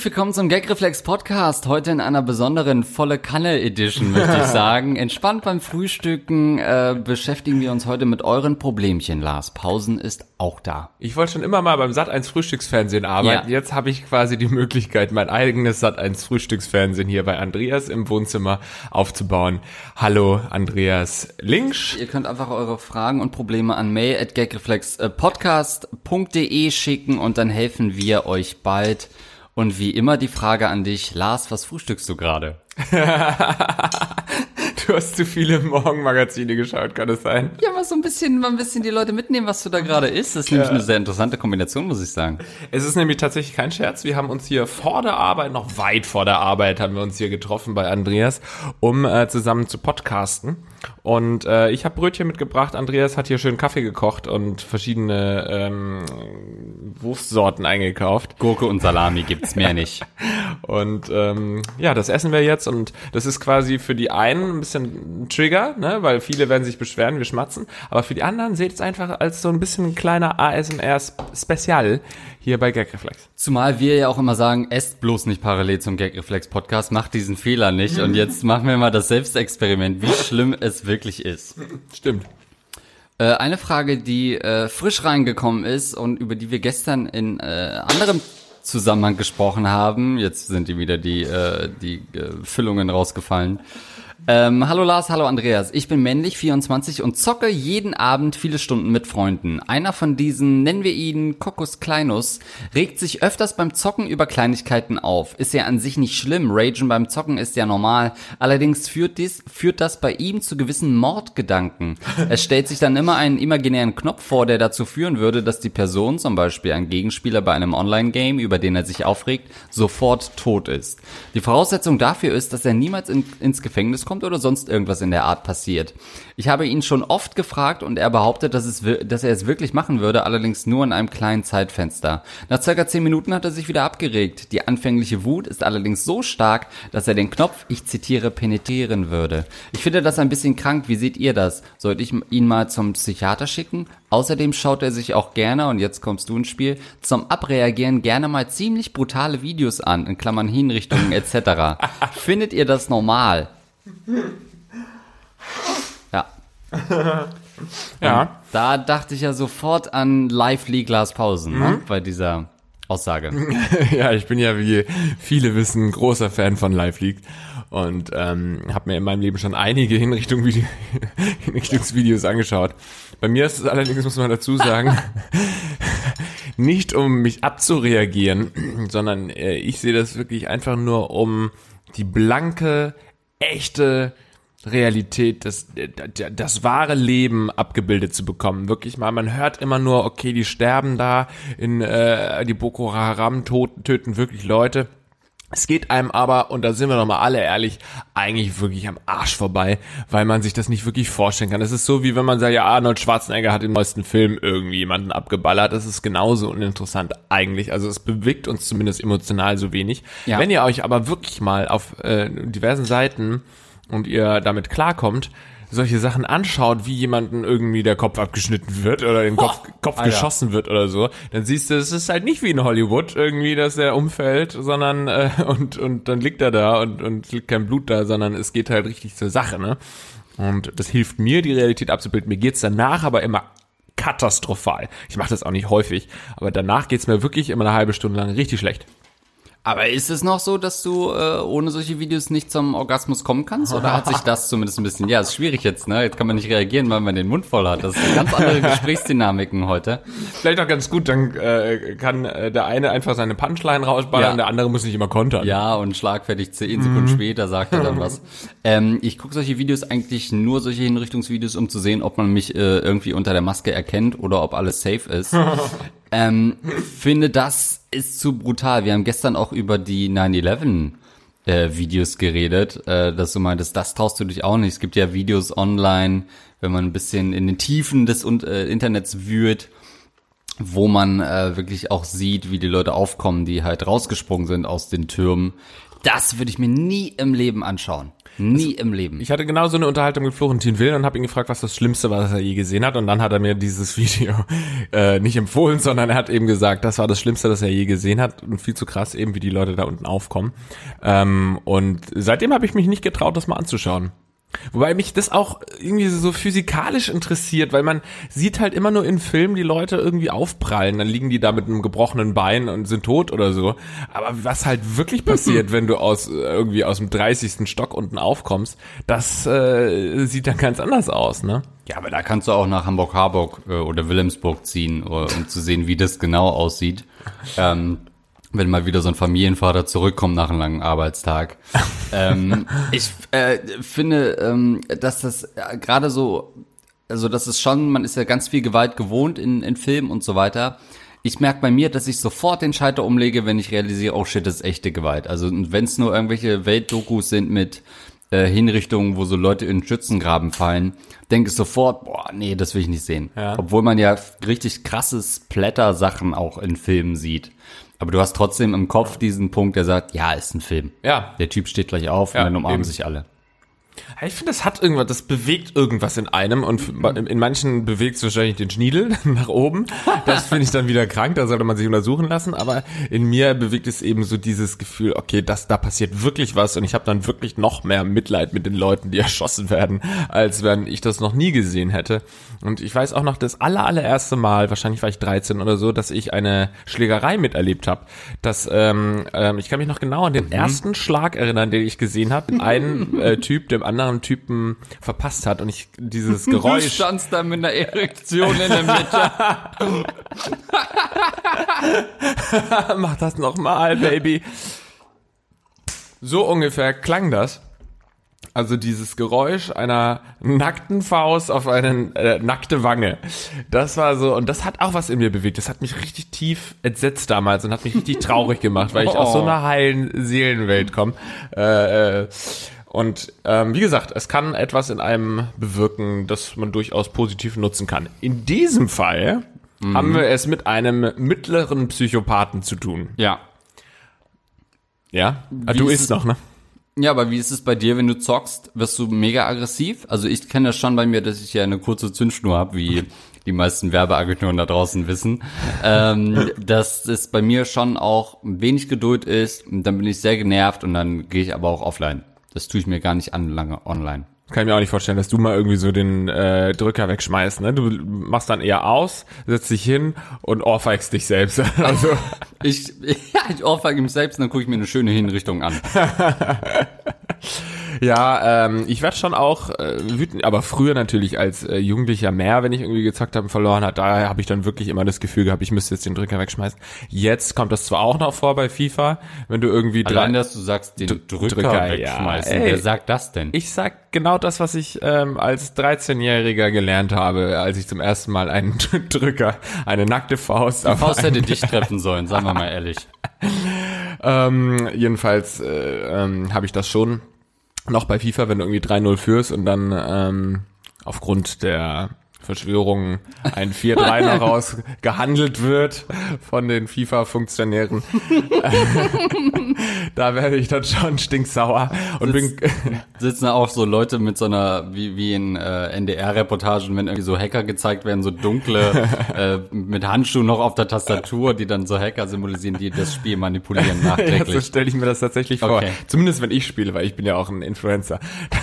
Herzlich willkommen zum Gagreflex Podcast. Heute in einer besonderen volle Kanne Edition, möchte ich sagen. Entspannt beim Frühstücken äh, beschäftigen wir uns heute mit euren Problemchen, Lars. Pausen ist auch da. Ich wollte schon immer mal beim Sat1 Frühstücksfernsehen arbeiten. Ja. Jetzt habe ich quasi die Möglichkeit, mein eigenes Sat1 Frühstücksfernsehen hier bei Andreas im Wohnzimmer aufzubauen. Hallo Andreas Linksch. Ihr könnt einfach eure Fragen und Probleme an mail@gagreflexpodcast.de schicken und dann helfen wir euch bald. Und wie immer die Frage an dich, Lars, was frühstückst du gerade? Du hast zu viele Morgenmagazine geschaut, kann es sein? Ja, mal so ein bisschen, mal ein bisschen die Leute mitnehmen, was du da gerade isst. Das ist nämlich eine sehr interessante Kombination, muss ich sagen. Es ist nämlich tatsächlich kein Scherz. Wir haben uns hier vor der Arbeit, noch weit vor der Arbeit, haben wir uns hier getroffen bei Andreas, um äh, zusammen zu podcasten. Und äh, ich habe Brötchen mitgebracht. Andreas hat hier schön Kaffee gekocht und verschiedene ähm, Wurstsorten eingekauft. Gurke und Salami gibt's mehr nicht. Und ähm, ja, das essen wir jetzt und das ist quasi für die einen ein bisschen ein Trigger, ne, weil viele werden sich beschweren, wir schmatzen. Aber für die anderen seht es einfach als so ein bisschen ein kleiner ASMR-Spezial hier bei Gagreflex. Zumal wir ja auch immer sagen, esst bloß nicht parallel zum Gagreflex Podcast, macht diesen Fehler nicht. Und jetzt machen wir mal das Selbstexperiment, wie schlimm es wirklich ist. Stimmt. Äh, eine Frage, die äh, frisch reingekommen ist und über die wir gestern in äh, anderem Zusammenhang gesprochen haben. Jetzt sind die wieder die, äh, die äh, Füllungen rausgefallen. Ähm, hallo Lars, hallo Andreas. Ich bin männlich, 24 und zocke jeden Abend viele Stunden mit Freunden. Einer von diesen, nennen wir ihn Coccus Kleinus, regt sich öfters beim Zocken über Kleinigkeiten auf. Ist ja an sich nicht schlimm, Ragen beim Zocken ist ja normal. Allerdings führt, dies, führt das bei ihm zu gewissen Mordgedanken. Es stellt sich dann immer einen imaginären Knopf vor, der dazu führen würde, dass die Person, zum Beispiel ein Gegenspieler bei einem Online-Game, über den er sich aufregt, sofort tot ist. Die Voraussetzung dafür ist, dass er niemals in, ins Gefängnis kommt oder sonst irgendwas in der Art passiert. Ich habe ihn schon oft gefragt und er behauptet, dass, es, dass er es wirklich machen würde, allerdings nur in einem kleinen Zeitfenster. Nach circa 10 Minuten hat er sich wieder abgeregt. Die anfängliche Wut ist allerdings so stark, dass er den Knopf, ich zitiere, penetrieren würde. Ich finde das ein bisschen krank. Wie seht ihr das? Sollte ich ihn mal zum Psychiater schicken? Außerdem schaut er sich auch gerne, und jetzt kommst du ins Spiel, zum Abreagieren gerne mal ziemlich brutale Videos an, in Klammern Hinrichtungen etc. Findet ihr das normal? Ja, Ja. da dachte ich ja sofort an Lively Glaspausen ne? bei dieser Aussage. ja, ich bin ja, wie viele wissen, großer Fan von Live League und ähm, habe mir in meinem Leben schon einige Hinrichtung Hinrichtungsvideos angeschaut. Bei mir ist es allerdings, muss man dazu sagen, nicht um mich abzureagieren, sondern äh, ich sehe das wirklich einfach nur um die blanke, echte Realität, das, das, das wahre Leben abgebildet zu bekommen. Wirklich mal, man hört immer nur, okay, die sterben da, in äh, die Boko Haram tot, töten wirklich Leute. Es geht einem aber, und da sind wir doch mal alle ehrlich, eigentlich wirklich am Arsch vorbei, weil man sich das nicht wirklich vorstellen kann. Es ist so, wie wenn man sagt, ja, Arnold Schwarzenegger hat im neuesten Film irgendwie jemanden abgeballert. Das ist genauso uninteressant eigentlich. Also es bewegt uns zumindest emotional so wenig. Ja. Wenn ihr euch aber wirklich mal auf äh, diversen Seiten und ihr damit klarkommt, solche Sachen anschaut, wie jemanden irgendwie der Kopf abgeschnitten wird oder den Kopf, Kopf Alter. geschossen wird oder so, dann siehst du, es ist halt nicht wie in Hollywood irgendwie, dass er umfällt, sondern äh, und und dann liegt er da und und liegt kein Blut da, sondern es geht halt richtig zur Sache, ne? Und das hilft mir, die Realität abzubilden. Mir geht's danach aber immer katastrophal. Ich mache das auch nicht häufig, aber danach geht's mir wirklich immer eine halbe Stunde lang richtig schlecht. Aber ist es noch so, dass du äh, ohne solche Videos nicht zum Orgasmus kommen kannst? Oder hat sich das zumindest ein bisschen... Ja, ist schwierig jetzt, ne? Jetzt kann man nicht reagieren, weil man den Mund voll hat. Das sind ganz andere Gesprächsdynamiken heute. Vielleicht auch ganz gut, dann äh, kann äh, der eine einfach seine Punchline rausballern, Ja. der andere muss nicht immer kontern. Ja, und schlagfertig zehn Sekunden später sagt er dann was. Ähm, ich gucke solche Videos eigentlich nur solche Hinrichtungsvideos, um zu sehen, ob man mich äh, irgendwie unter der Maske erkennt oder ob alles safe ist. ähm, finde, das ist zu brutal. Wir haben gestern auch über die 9-11 äh, Videos geredet, äh, dass du meintest, das traust du dich auch nicht. Es gibt ja Videos online, wenn man ein bisschen in den Tiefen des äh, Internets wühlt, wo man äh, wirklich auch sieht, wie die Leute aufkommen, die halt rausgesprungen sind aus den Türmen Das würde ich mir nie im Leben anschauen. Nie im Leben. Ich hatte genau so eine Unterhaltung mit Florentin Will und habe ihn gefragt, was das Schlimmste war, was er je gesehen hat. Und dann hat er mir dieses Video äh, nicht empfohlen, sondern er hat eben gesagt, das war das Schlimmste, das er je gesehen hat. Und viel zu krass eben, wie die Leute da unten aufkommen. Ähm, und seitdem habe ich mich nicht getraut, das mal anzuschauen. Wobei mich das auch irgendwie so physikalisch interessiert, weil man sieht halt immer nur in Filmen die Leute irgendwie aufprallen, dann liegen die da mit einem gebrochenen Bein und sind tot oder so. Aber was halt wirklich passiert, wenn du aus irgendwie aus dem 30. Stock unten aufkommst, das äh, sieht dann ganz anders aus, ne? Ja, aber da kannst du auch nach Hamburg-Harburg äh, oder Wilhelmsburg ziehen, uh, um zu sehen, wie das genau aussieht. Ähm, wenn mal wieder so ein Familienvater zurückkommt nach einem langen Arbeitstag. ähm, ich äh, finde, ähm, dass das äh, gerade so, also das ist schon, man ist ja ganz viel Gewalt gewohnt in, in Filmen und so weiter. Ich merke bei mir, dass ich sofort den Schalter umlege, wenn ich realisiere, oh shit, das ist echte Gewalt. Also wenn es nur irgendwelche Weltdokus sind mit äh, Hinrichtungen, wo so Leute in Schützengraben fallen, denke ich sofort, boah, nee, das will ich nicht sehen. Ja. Obwohl man ja richtig krasses Splatter-Sachen auch in Filmen sieht. Aber du hast trotzdem im Kopf diesen Punkt, der sagt, ja, ist ein Film. Ja. Der Typ steht gleich auf Ja, und dann umarmen eben. sich alle. Ich finde, das hat irgendwas, das bewegt irgendwas in einem und in manchen bewegt es wahrscheinlich den Schniedel nach oben. Das finde ich dann wieder krank, da sollte man sich untersuchen lassen. Aber in mir bewegt es eben so dieses Gefühl, okay, das, da passiert wirklich was und ich habe dann wirklich noch mehr Mitleid mit den Leuten, die erschossen werden, als wenn ich das noch nie gesehen hätte. Und ich weiß auch noch das aller, allererste Mal, wahrscheinlich war ich 13 oder so, dass ich eine Schlägerei miterlebt habe. Dass ähm, ähm, ich kann mich noch genau an den ersten Schlag erinnern, den ich gesehen habe. Ein äh, Typ dem anderen Typen verpasst hat und ich dieses Du Geräusch. standst da mit einer Erektion in der Mitte. Mach das noch mal, Baby. So ungefähr klang das. Also dieses Geräusch einer nackten Faust auf eine äh, nackte Wange. Das war so, und das hat auch was in mir bewegt. Das hat mich richtig tief entsetzt damals und hat mich richtig traurig gemacht, weil ich aus so einer heilen Seelenwelt komme. Äh, äh, und ähm, wie gesagt, es kann etwas in einem bewirken, das man durchaus positiv nutzen kann. In diesem Fall haben wir es mit einem mittleren Psychopathen zu tun. Ja. Ja? Ah, Wie du isst noch, ne? Ja, aber wie ist es bei dir, wenn du zockst? Wirst du mega aggressiv? Also ich kenne das schon bei mir, dass ich ja eine kurze Zündschnur habe, wie die meisten Werbeagenturen da draußen wissen. Ähm, dass es bei mir schon auch wenig Geduld ist. Dann bin ich sehr genervt und dann gehe ich aber auch offline. Das tue ich mir gar nicht an lange online. Kann ich mir auch nicht vorstellen, dass du mal irgendwie so den äh, Drücker wegschmeißt, ne? Du machst dann eher aus, setzt dich hin und ohrfeigst dich selbst. Also, Ich, ja, ich ohrfeige mich selbst und dann gucke ich mir eine schöne Hinrichtung an. Ja, ähm, ich werde schon auch äh, wütend, aber früher natürlich als äh, Jugendlicher mehr, wenn ich irgendwie gezockt habe und verloren hat. Daher habe ich dann wirklich immer das Gefühl gehabt, ich müsste jetzt den Drücker wegschmeißen. Jetzt kommt das zwar auch noch vor bei FIFA, wenn du irgendwie drei, Allein, dass du sagst, den Drücker, Drücker, ja. wegschmeißen. Ey. Wer sagt das denn? Ich sag genau das, was ich ähm, als 13-Jähriger gelernt habe, als ich zum ersten Mal einen Drücker, eine nackte Faust auf Faust hätte dich treffen sollen, sagen wir mal ehrlich. Ähm, jedenfalls äh, ähm, habe ich das schon noch bei FIFA, wenn du irgendwie 3-0 führst und dann ähm, aufgrund der Verschwörung ein 4-3 noch rausgehandelt wird von den FIFA-Funktionären. da werde ich dann schon stinksauer und bin sitzen auch so Leute mit so einer, wie, wie in äh, NDR-Reportagen, wenn irgendwie so Hacker gezeigt werden, so dunkle, äh, mit Handschuhen noch auf der Tastatur, die dann so Hacker symbolisieren, die das Spiel manipulieren Ja, so nachträglich. stelle ich mir das tatsächlich vor. Okay. Zumindest wenn ich spiele, weil ich bin ja auch ein Influencer.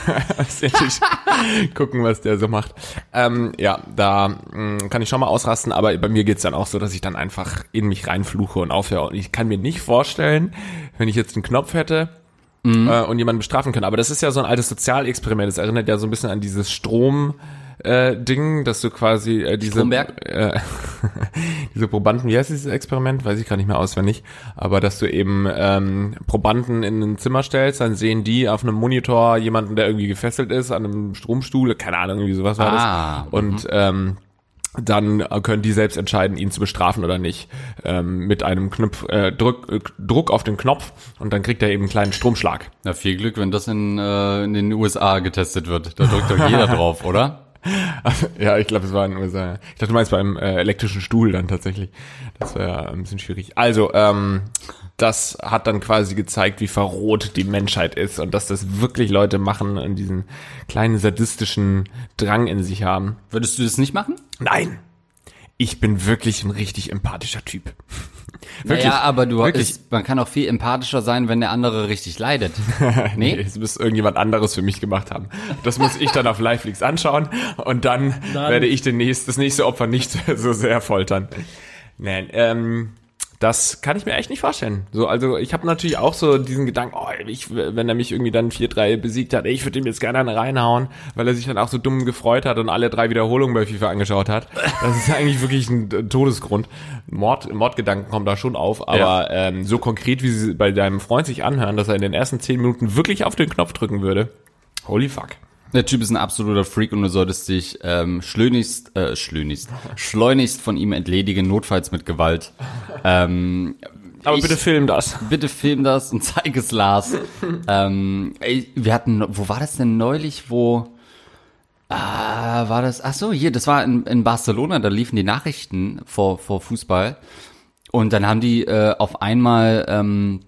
Gucken, was der so macht. Ähm, ja, da mh, kann ich schon mal ausrasten, aber bei mir geht's dann auch so, dass ich dann einfach in mich reinfluche und aufhöre. Und ich kann mir nicht vorstellen, wenn ich jetzt einen Knopf hätte, äh, und jemanden bestrafen können. Aber das ist ja so ein altes Sozialexperiment. Das erinnert ja so ein bisschen an dieses Strom. Äh, Ding, dass du quasi äh, diese äh, diese Probanden, wie heißt dieses Experiment? Weiß ich gar nicht mehr auswendig, aber dass du eben ähm, Probanden in ein Zimmer stellst, dann sehen die auf einem Monitor jemanden, der irgendwie gefesselt ist, an einem Stromstuhl, keine Ahnung, irgendwie sowas war Ah, das. Und ähm, dann können die selbst entscheiden, ihn zu bestrafen oder nicht. Ähm, mit einem Knopf, äh, Druck, äh, Druck auf den Knopf und dann kriegt er eben einen kleinen Stromschlag. Na, viel Glück, wenn das in, äh, in den USA getestet wird. Da drückt doch jeder drauf, oder? ja, ich glaube, es war in den USA. Ich dachte, du meinst beim äh, elektrischen Stuhl dann tatsächlich. Das wäre ein bisschen schwierig. Also, ähm, das hat dann quasi gezeigt, wie verroht die Menschheit ist und dass das wirklich Leute machen und diesen kleinen sadistischen Drang in sich haben. Würdest du das nicht machen? Nein! Ich bin wirklich ein richtig empathischer Typ. Wirklich, ja, aber du wirklich. ist, man kann auch viel empathischer sein, wenn der andere richtig leidet. Nee, Nee? es muss irgendjemand anderes für mich gemacht haben. Das muss ich dann auf Liveleaks anschauen und dann, werde ich den nächst, das nächste Opfer nicht so sehr foltern. Nein, ähm, das kann ich mir echt nicht vorstellen. So, also ich habe natürlich auch so diesen Gedanken, oh, ich, wenn er mich irgendwie dann 4-3 besiegt hat, ich würde ihm jetzt gerne einen reinhauen, weil er sich dann auch so dumm gefreut hat und alle drei Wiederholungen bei FIFA angeschaut hat. Das ist eigentlich wirklich ein äh, Todesgrund. Mord, Mordgedanken kommen da schon auf, aber ähm, so konkret, wie sie bei deinem Freund sich anhören, dass er in den ersten 10 Minuten wirklich auf den Knopf drücken würde. Holy fuck. Der Typ ist ein absoluter Freak und du solltest dich ähm, schlönigst, äh, schlönigst, schleunigst von ihm entledigen, notfalls mit Gewalt. Ähm, Aber ich- bitte film das. Bitte film das und zeig es Lars. ähm, ey, wir hatten, wo war das denn neulich, wo, ah, war das, ach so, hier, das war in, in Barcelona, da liefen die Nachrichten vor, vor Fußball. Und dann haben die äh, auf einmal ähm,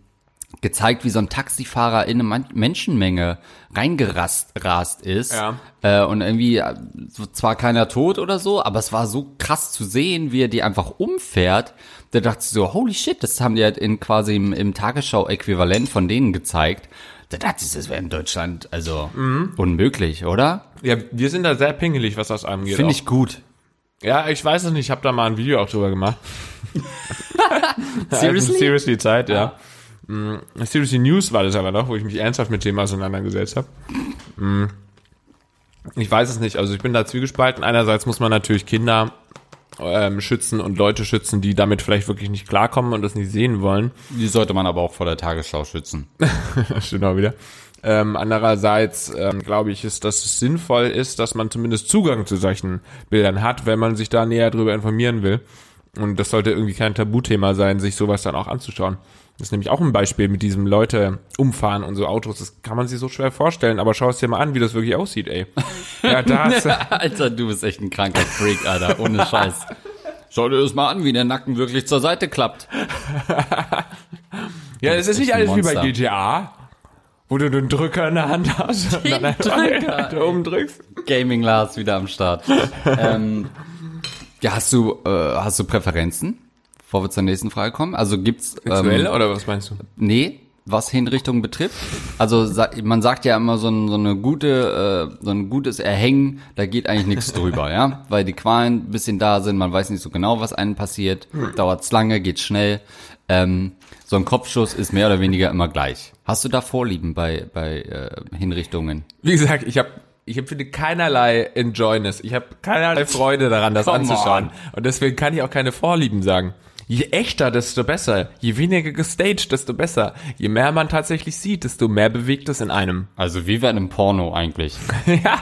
gezeigt, wie so ein Taxifahrer in eine Menschenmenge reingerast rast ist. Ja. Äh, und irgendwie äh, so, zwar keiner tot oder so, aber es war so krass zu sehen, wie er die einfach umfährt. Da dachte ich so, holy shit, das haben die halt in quasi im, im Tagesschau-Äquivalent von denen gezeigt. Da dachte ich, das wäre in Deutschland also Mhm. unmöglich, oder? Ja, wir sind da sehr pingelig, was das angeht. Finde ich gut. Ja, ich weiß es nicht, ich habe da mal ein Video auch drüber gemacht. Seriously? Seriously Zeit, ja. Mm, Seriously News war das aber noch, wo ich mich ernsthaft mit Thema auseinandergesetzt habe. Ich weiß es nicht, also ich bin da zwiegespalten. Einerseits muss man natürlich Kinder ähm, schützen und Leute schützen, die damit vielleicht wirklich nicht klarkommen und das nicht sehen wollen. Die sollte man aber auch vor der Tagesschau schützen. Stimmt auch wieder. Ähm, andererseits ähm, glaube ich, ist, dass es sinnvoll ist, dass man zumindest Zugang zu solchen Bildern hat, wenn man sich da näher drüber informieren will. Und das sollte irgendwie kein Tabuthema sein, sich sowas dann auch anzuschauen. Das ist nämlich auch ein Beispiel mit diesem Leute umfahren und so Autos. Das kann man sich so schwer vorstellen, aber schau es dir mal an, wie das wirklich aussieht, ey. Ja, das. Alter, du bist echt ein kranker Freak, Alter, ohne Scheiß. Schau dir das mal an, wie der Nacken wirklich zur Seite klappt. ja, es ist nicht alles wie bei. GTA, wo du den Drücker in der Hand hast und dann Drücker, da oben drückst. Gaming Lars wieder am Start. ähm, ja, hast du, äh, hast du Präferenzen? Bevor wir zur nächsten Frage kommen. Also gibt's Sexuell ähm, oder was meinst du? nee, was Hinrichtung betrifft. Also man sagt ja immer so, ein, so eine gute, äh, so ein gutes Erhängen, da geht eigentlich nichts drüber, ja, weil die Qualen ein bisschen da sind, man weiß nicht so genau, was einem passiert, dauert's lange, geht schnell. Ähm, so ein Kopfschuss ist mehr oder weniger immer gleich. Hast du da Vorlieben bei bei äh, Hinrichtungen? Wie gesagt, ich habe ich empfinde keinerlei Enjoyness. Ich habe keinerlei Freude daran, das Come anzuschauen. on. Und deswegen kann ich auch keine Vorlieben sagen. Je echter, desto besser. Je weniger gestaged, desto besser. Je mehr man tatsächlich sieht, desto mehr bewegt es in einem. Also wie bei einem Porno eigentlich. ja.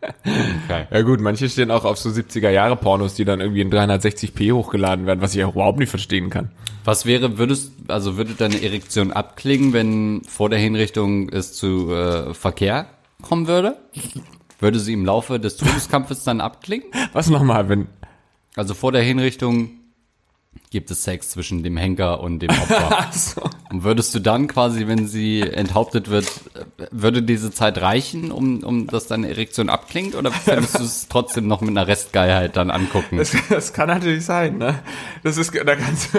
Okay. Ja gut, manche stehen auch auf so 70er Jahre Pornos, die dann irgendwie in 360p hochgeladen werden, was ich auch überhaupt nicht verstehen kann. Was wäre, würdest, also würde deine Erektion abklingen, wenn vor der Hinrichtung es zu äh, Verkehr kommen würde? Würde sie im Laufe des Todeskampfes dann abklingen? Was nochmal, wenn... Also vor der Hinrichtung gibt es Sex zwischen dem Henker und dem Opfer. So. Und würdest du dann quasi, wenn sie enthauptet wird, würde diese Zeit reichen, um, um dass deine Erektion abklingt? Oder fändest du es trotzdem noch mit einer Restgeilheit dann angucken? Das, das kann natürlich sein, ne? Das ist, da kannst du,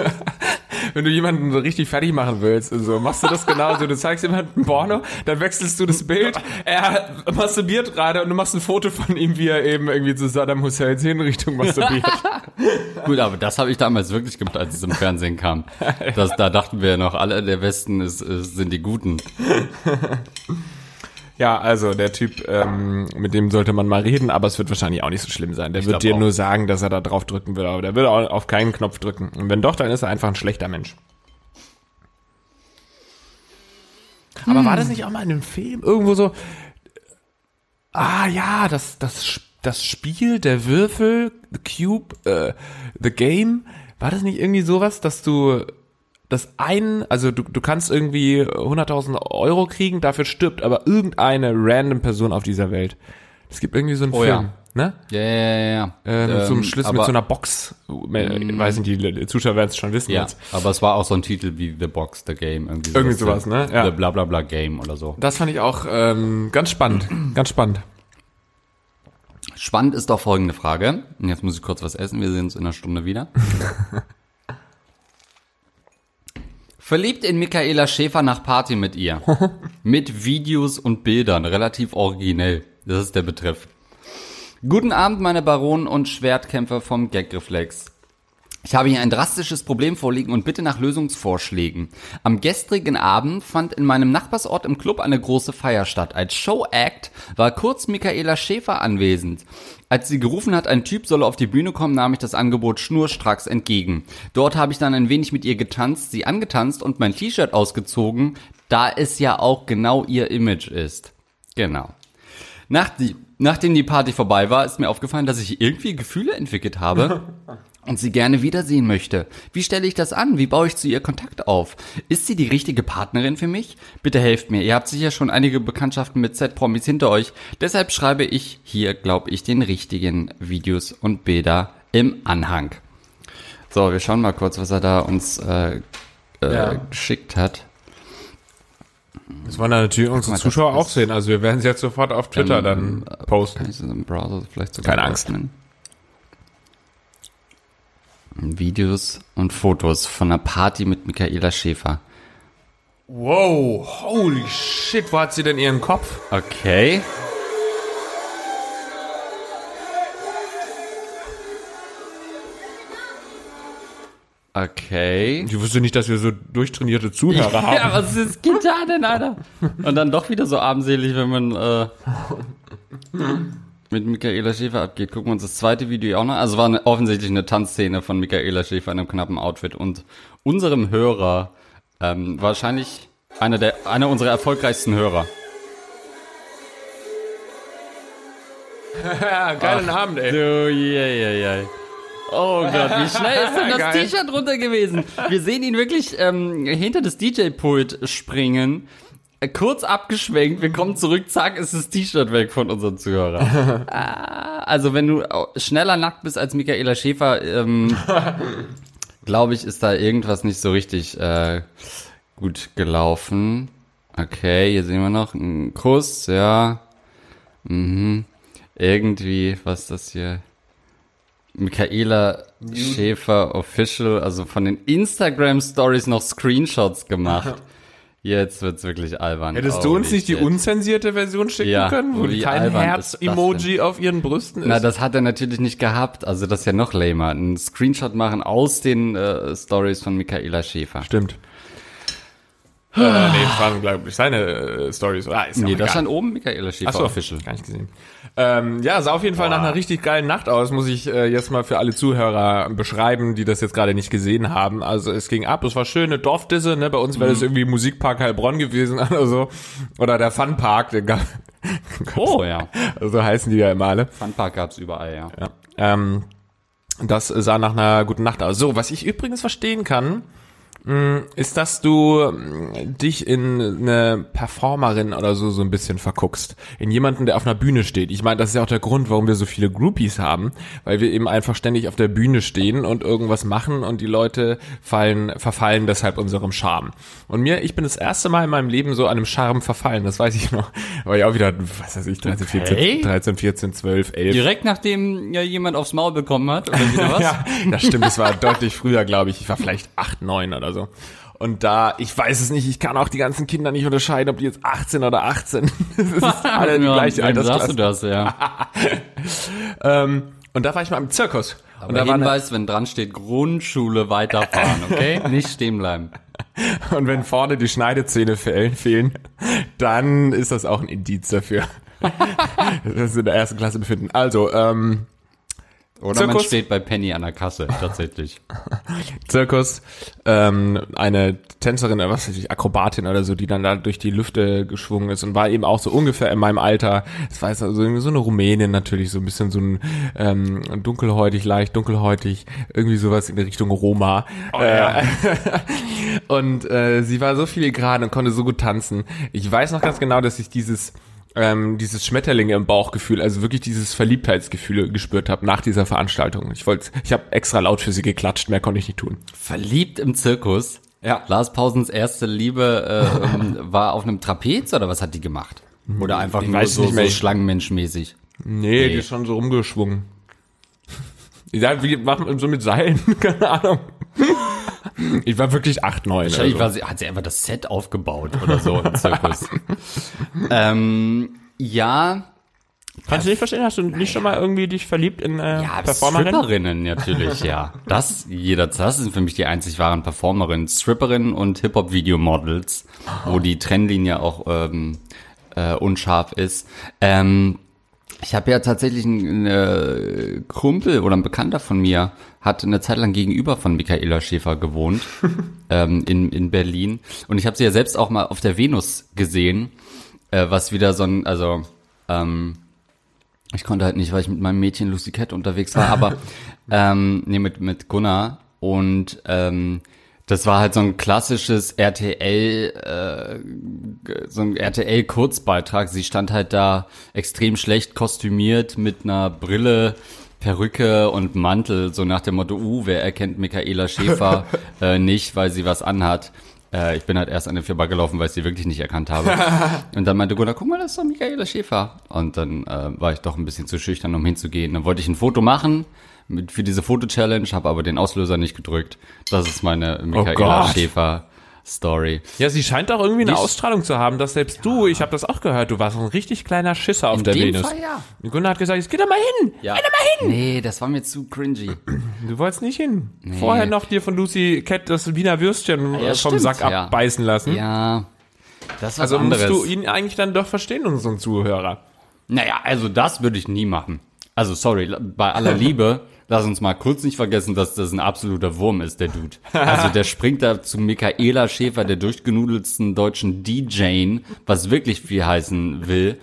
wenn du jemanden so richtig fertig machen willst, so, machst du das genauso. Du zeigst jemandem ein Porno, dann wechselst du das Bild, er masturbiert gerade und du machst ein Foto von ihm, wie er eben irgendwie zu Saddam Husseins Hinrichtung masturbiert. Gut, aber das habe ich damals wirklich gemacht, als es im Fernsehen kam. Das, da dachten wir ja noch, alle der Westen ist, ist, sind die Guten. ja, also der Typ, ähm, mit dem sollte man mal reden, aber es wird wahrscheinlich auch nicht so schlimm sein. Der wird glaub dir auch. nur sagen, dass er da drauf drücken will, aber der will auch auf keinen Knopf drücken. Und wenn doch, dann ist er einfach ein schlechter Mensch. Aber war das nicht auch mal in einem Film irgendwo so? Ah ja, das das das Spiel, der Würfel, the Cube, äh, the Game, war das nicht irgendwie sowas, dass du das ein, also du, du kannst irgendwie 100.000 Euro kriegen, dafür stirbt aber irgendeine random Person auf dieser Welt. Es gibt irgendwie so einen Oh Film, ja. ne? Ja, ja, ja, ja. Ähm, mit so einem Ähm, Schlüssel, aber, mit so einer Box. Äh, weiß nicht, die Zuschauer werden es schon wissen Ja, jetzt. aber es war auch so ein Titel wie The Box, The Game. Irgendwie, Irgendwie sowas, ne? Ja. The bla bla bla Game oder so. Das fand ich auch ähm, ganz spannend. ganz spannend. Spannend ist doch folgende Frage. Und Jetzt muss ich kurz was essen, wir sehen uns in einer Stunde wieder. Verliebt in Michaela Schäfer nach Party mit ihr. mit Videos und Bildern, relativ originell. Das ist der Betreff. Guten Abend, meine Baronen und Schwertkämpfer vom Gagreflex. Ich habe hier ein drastisches Problem vorliegen und bitte nach Lösungsvorschlägen. Am gestrigen Abend fand in meinem Nachbarsort im Club eine große Feier statt. Als Show-Act war kurz Michaela Schäfer anwesend. Als sie gerufen hat, ein Typ solle auf die Bühne kommen, nahm ich das Angebot schnurstracks entgegen. Dort habe ich dann ein wenig mit ihr getanzt, sie angetanzt und mein T-Shirt ausgezogen, da es ja auch genau ihr Image ist. Genau. Nach die, nachdem die Party vorbei war, ist mir aufgefallen, dass ich irgendwie Gefühle entwickelt habe und sie gerne wiedersehen möchte. Wie stelle ich das an? Wie baue ich zu ihr Kontakt auf? Ist sie die richtige Partnerin für mich? Bitte helft mir. Ihr habt sicher schon einige Bekanntschaften mit Z-Promis hinter euch. Deshalb schreibe ich hier, glaube ich, den richtigen Videos und Bilder im Anhang. So, wir schauen mal kurz, was er da uns äh, äh, Ja. geschickt hat. Das wollen natürlich unsere mal, Zuschauer auch sehen. Also wir werden es jetzt sofort auf Twitter Ähm, dann posten. Kann ich das im Browser vielleicht sogar Keine Angst. öffnen? Videos und Fotos von einer Party mit Michaela Schäfer. Wow, holy shit, wo hat sie denn ihren Kopf? Okay. Okay. Ich wusste nicht, dass wir so durchtrainierte Zuhörer haben. Ja, was ist Gitarre denn, Alter? Und dann doch wieder so armselig, wenn man äh, mit Michaela Schäfer abgeht. Gucken wir uns das zweite Video auch noch. Also war eine, offensichtlich eine Tanzszene von Michaela Schäfer in einem knappen Outfit und unserem Hörer, ähm, wahrscheinlich einer der einer unserer erfolgreichsten Hörer. Geilen Abend, ey. So, yeah, yeah, yeah. Oh Gott, wie schnell ist denn das. T-Shirt runter gewesen? Wir sehen ihn wirklich ähm, hinter das DJ-Pult springen. Kurz abgeschwenkt, wir kommen zurück, zack, ist das T-Shirt weg von unserem Zuhörer. ah, also wenn du schneller nackt bist als Michaela Schäfer, ähm, glaube ich, ist da irgendwas nicht so richtig äh, gut gelaufen. Okay, hier sehen wir noch einen Kuss, ja. Mhm. Irgendwie, was ist das hier? Michaela Schäfer Official, also von den Instagram Stories noch Screenshots gemacht. Jetzt wird's wirklich albern. Hättest du uns nicht die unzensierte Version schicken Ja, können, wo wie kein das Herz-Emoji auf ihren Brüsten ist? Na, das hat er natürlich nicht gehabt. Also das ist ja noch lamer. Ein Screenshot machen aus den äh, Stories von Michaela Schäfer. Stimmt. äh, nee, das waren, glaube ich, seine äh, Stories. Ah, ist ja Nee, auch da egal. stand oben Michaela Schäfer Ach so, Official. gar nicht gesehen. Ähm, ja, sah auf jeden Fall nach einer richtig geilen Nacht aus, muss ich äh, jetzt mal für alle Zuhörer beschreiben, die das jetzt gerade nicht gesehen haben. Also es ging ab, es war schöne Dorfdisse, ne? Bei uns wäre Mhm. das irgendwie Musikpark Heilbronn gewesen oder so. Oder der Funpark, der gab, Oh ja. so heißen die ja immer alle. Funpark gab's überall, ja. Ja. Ähm, das sah nach einer guten Nacht aus. So, was ich übrigens verstehen kann, ist, dass du mh, dich in eine Performerin oder so so ein bisschen verguckst. In jemanden, der auf einer Bühne steht. Ich meine, das ist ja auch der Grund, warum wir so viele Groupies haben, weil wir eben einfach ständig auf der Bühne stehen und irgendwas machen und die Leute fallen, verfallen deshalb unserem Charme. Und mir, ich bin das erste Mal in meinem Leben so einem Charme verfallen, das weiß ich noch. Aber ja auch wieder, was weiß ich, 13, Okay. 14, 13, 14, 12, 11. Direkt nachdem ja jemand aufs Maul bekommen hat, oder wieder was? Ja, das stimmt, das war deutlich früher, glaube ich. Ich war vielleicht acht, neun oder so. Und da, ich weiß es nicht, ich kann auch die ganzen Kinder nicht unterscheiden, ob die jetzt 18 oder 18. Das ist alle die Ja, gleiche wem sagst du Altersklasse. das, ja. Ähm, und da war ich mal im Zirkus. und da Aber war eine, Hinweis, wenn dran steht, Grundschule weiterfahren, okay? Nicht stehen bleiben. und wenn vorne die Schneidezähne fehlen, fehlen, dann ist das auch ein Indiz dafür. dass sie in der ersten Klasse befinden. Also, ähm, Oder man Zirkus? steht bei Penny an der Kasse, tatsächlich. Zirkus, ähm, eine Tänzerin, oder was weiß ich, Akrobatin oder so, die dann da durch die Lüfte geschwungen ist und war eben auch so ungefähr in meinem Alter. Es war jetzt also irgendwie so eine Rumänin natürlich, so ein bisschen so ein ähm, dunkelhäutig, leicht dunkelhäutig, irgendwie sowas in der Richtung Roma. äh, und äh, sie war so filigran und konnte so gut tanzen. Ich weiß noch ganz genau, dass ich dieses ähm, dieses Schmetterlinge im Bauchgefühl, also wirklich dieses Verliebtheitsgefühl gespürt habe nach dieser Veranstaltung. Ich wollte, ich habe extra laut für sie geklatscht, mehr konnte ich nicht tun. Verliebt im Zirkus? Ja. Lars Pausens erste Liebe äh, ähm, war auf einem Trapez oder was hat die gemacht? Oder einfach Ich nur weiß so, nicht mehr. so schlangenmenschmäßig? Nee, die ist schon so rumgeschwungen. Ja, wie macht man so mit Seilen? Keine Ahnung. Ich war wirklich acht, neun. Wahrscheinlich Also. war sie, hat sie einfach das Set aufgebaut oder so im Zirkus. ähm, ja, Kannst du nicht verstehen? Hast du nicht schon mal irgendwie dich verliebt in äh, ja, Performerin? Stripperinnen natürlich, ja. Das jeder, das sind für mich die einzig wahren Performerinnen. Stripperinnen und Hip-Hop-Video-Models, wo die Trennlinie auch ähm, äh, unscharf ist. Ähm, ich habe ja tatsächlich einen äh, Kumpel oder ein Bekannter von mir hat eine Zeit lang gegenüber von Michaela Schäfer gewohnt ähm, in, in Berlin. Und ich habe sie ja selbst auch mal auf der Venus gesehen, äh, was wieder so ein, also ähm, ich konnte halt nicht, weil ich mit meinem Mädchen Lucy Cat unterwegs war, aber ähm, nee, mit, mit Gunnar. Und ähm, das war halt so ein klassisches RTL, äh, so ein RTL-Kurzbeitrag. Sie stand halt da extrem schlecht kostümiert mit einer Brille, Perücke und Mantel, so nach dem Motto, uh, wer erkennt Michaela Schäfer äh, nicht, weil sie was anhat. Äh, ich bin halt erst an den vorbeigelaufen, weil ich sie wirklich nicht erkannt habe. und dann meinte Gunnar, guck mal, das ist doch Michaela Schäfer. Und dann äh, war ich doch ein bisschen zu schüchtern, um hinzugehen. Dann wollte ich ein Foto machen mit, für diese Foto-Challenge, habe aber den Auslöser nicht gedrückt. Das ist meine Michaela Gott. Schäfer Story. Ja, sie scheint auch irgendwie eine Die- Ausstrahlung zu haben, dass selbst du, ich habe das auch gehört, du warst ein richtig kleiner Schisser auf In der dem Venus. Fall ja. Gunnar hat gesagt, jetzt geh da mal hin. Ja. Geh da mal hin. Nee, das war mir zu cringy. Du wolltest nicht hin. Vorher noch dir von Lucy Cat das Wiener Würstchen ja, äh, vom stimmt, Sack ja. abbeißen lassen. Ja, das was Also musst anderes. du ihn eigentlich dann doch verstehen, unseren Zuhörer. Naja, also das würde ich nie machen. Also sorry, bei aller Liebe, lass uns mal kurz nicht vergessen, dass das ein absoluter Wurm ist, der Dude. Also der springt da zu Michaela Schäfer, der durchgenudelsten deutschen DJ, was wirklich viel heißen will,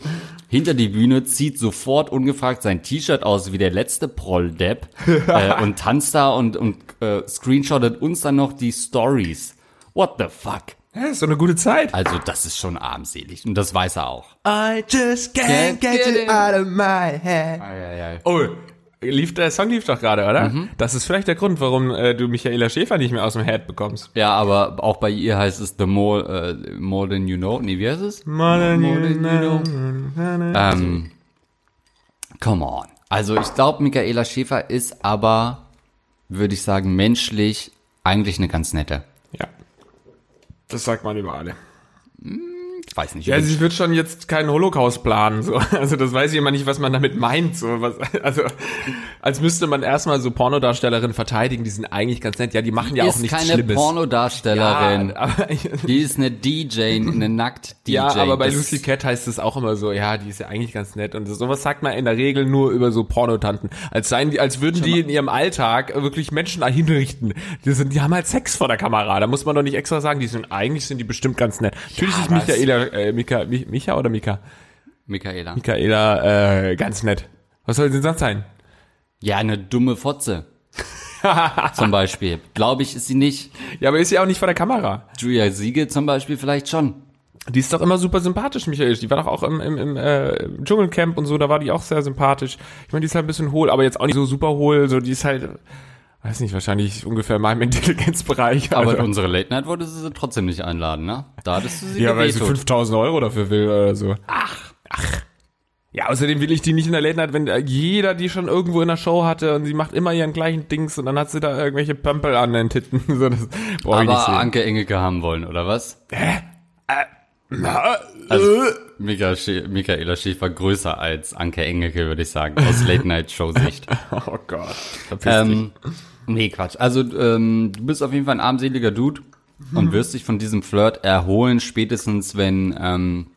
hinter die Bühne, zieht sofort ungefragt sein T-Shirt aus wie der letzte Prolldepp äh, und tanzt da und, und äh, screenshottet uns dann noch die Stories. What the fuck? Ja, ist so eine gute Zeit. Also das ist schon armselig und das weiß er auch. I just Can't get it out of my head. Oh, lief, der Song lief doch gerade, oder? Mhm. Das ist vielleicht der Grund, warum äh, du Michaela Schäfer nicht mehr aus dem Head bekommst. Ja, aber auch bei ihr heißt es The More, äh, more Than You Know. Nee, wie heißt es? More than More you than you know. Ähm, come on. Also ich glaube, Michaela Schäfer ist aber, würde ich sagen, menschlich eigentlich eine ganz nette. Ja. Das sagt man über alle. Ich weiß nicht. Ja, sie wird schon jetzt keinen Holocaust planen, so. Also das weiß ich immer nicht, was man damit meint, so. Was, also, als müsste man erstmal so Pornodarstellerinnen verteidigen, die sind eigentlich ganz nett. Ja, die machen ja auch ist nichts keine Schlimmes. Pornodarstellerin. Ja, aber, Die ist eine DJ, eine Nackt-DJ. ja, aber bei Das- Lucy Cat heißt es auch immer so, ja, die ist ja eigentlich ganz nett. Und sowas sagt man in der Regel nur über so Pornotanten. Als seien die, als würden die in ihrem Alltag wirklich Menschen hinrichten. Die sind, die haben halt Sex vor der Kamera. Da muss man doch nicht extra sagen, die sind, eigentlich sind die bestimmt ganz nett. Natürlich ist aber äh, Mika, Mi- Micha oder Mika? Michaela. Michaela, äh, ganz nett. Was soll sie sonst sein? Ja, eine dumme Fotze. zum Beispiel. Glaube ich, ist sie nicht. Ja, aber ist sie auch nicht vor der Kamera. Julia Siegel zum Beispiel vielleicht schon. Die ist doch immer super sympathisch, Michael. Die war doch auch im, im, im äh, Dschungelcamp und so, da war die auch sehr sympathisch. Ich meine, die ist halt ein bisschen hohl, aber jetzt auch nicht so super hohl. So, die ist halt, weiß nicht, wahrscheinlich ungefähr in meinem Intelligenzbereich. Aber also. unsere Late Night wolltest du sie trotzdem nicht einladen, ne? Da hattest du sie ja, weil sie gewetot. 5000 Euro dafür will oder so. Ach. Ach. Ja, außerdem will ich die nicht in der Late Night, wenn äh, jeder die schon irgendwo in der Show hatte und sie macht immer ihren gleichen Dings und dann hat sie da irgendwelche Pömpel an den Titten. So, das brauch ich nicht sehen. Anke Engelke haben wollen, oder was? Na, Also, äh. Michaela Schä- Michaela Schäfer größer als Anke Engelke, würde ich sagen, aus Late-Night-Show-Sicht. Oh Gott. Verpiss dich. Nee, Quatsch. Also, ähm, du bist auf jeden Fall ein armseliger Dude und wirst dich von diesem Flirt erholen, spätestens wenn, ähm,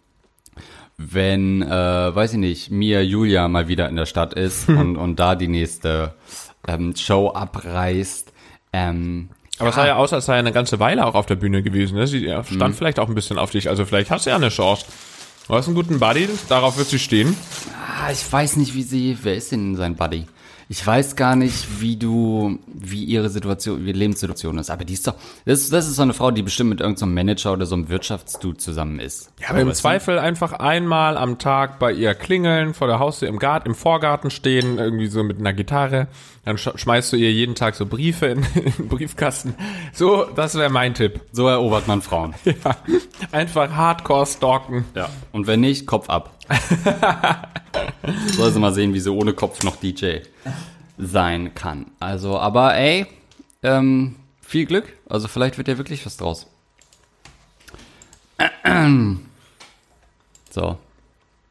wenn, äh, weiß ich nicht, Mia Julia mal wieder in der Stadt ist und, und da die nächste ähm, Show abreißt. Ähm, Aber es sah ja aus, als sei er eine ganze Weile auch auf der Bühne gewesen. Ne? Sie ja, stand vielleicht auch ein bisschen auf dich. Also vielleicht hast du ja eine Chance. Du hast einen guten Buddy, darauf wird sie stehen. Ah, ich weiß nicht, wie sie. Wer ist denn sein Buddy? Ich weiß gar nicht, wie du, wie ihre Situation, wie ihre Lebenssituation ist. Aber die ist doch, das, das ist so eine Frau, die bestimmt mit irgendeinem so Manager oder so einem Wirtschaftsdude zusammen ist. Ja, aber im Zweifel einfach einmal am Tag bei ihr klingeln, vor der Haustür im Garten, im Vorgarten stehen, irgendwie so mit einer Gitarre. Dann sch schmeißt du ihr jeden Tag so Briefe in, in den Briefkasten. So, das wäre mein Tipp. So erobert man Frauen. Ja, einfach Hardcore stalken. Ja. Und wenn nicht, Kopf ab. Soll sie mal sehen, wie sie ohne Kopf noch DJ sein kann. Also, aber ey, ähm, viel Glück. Also vielleicht wird ja wirklich was draus. So.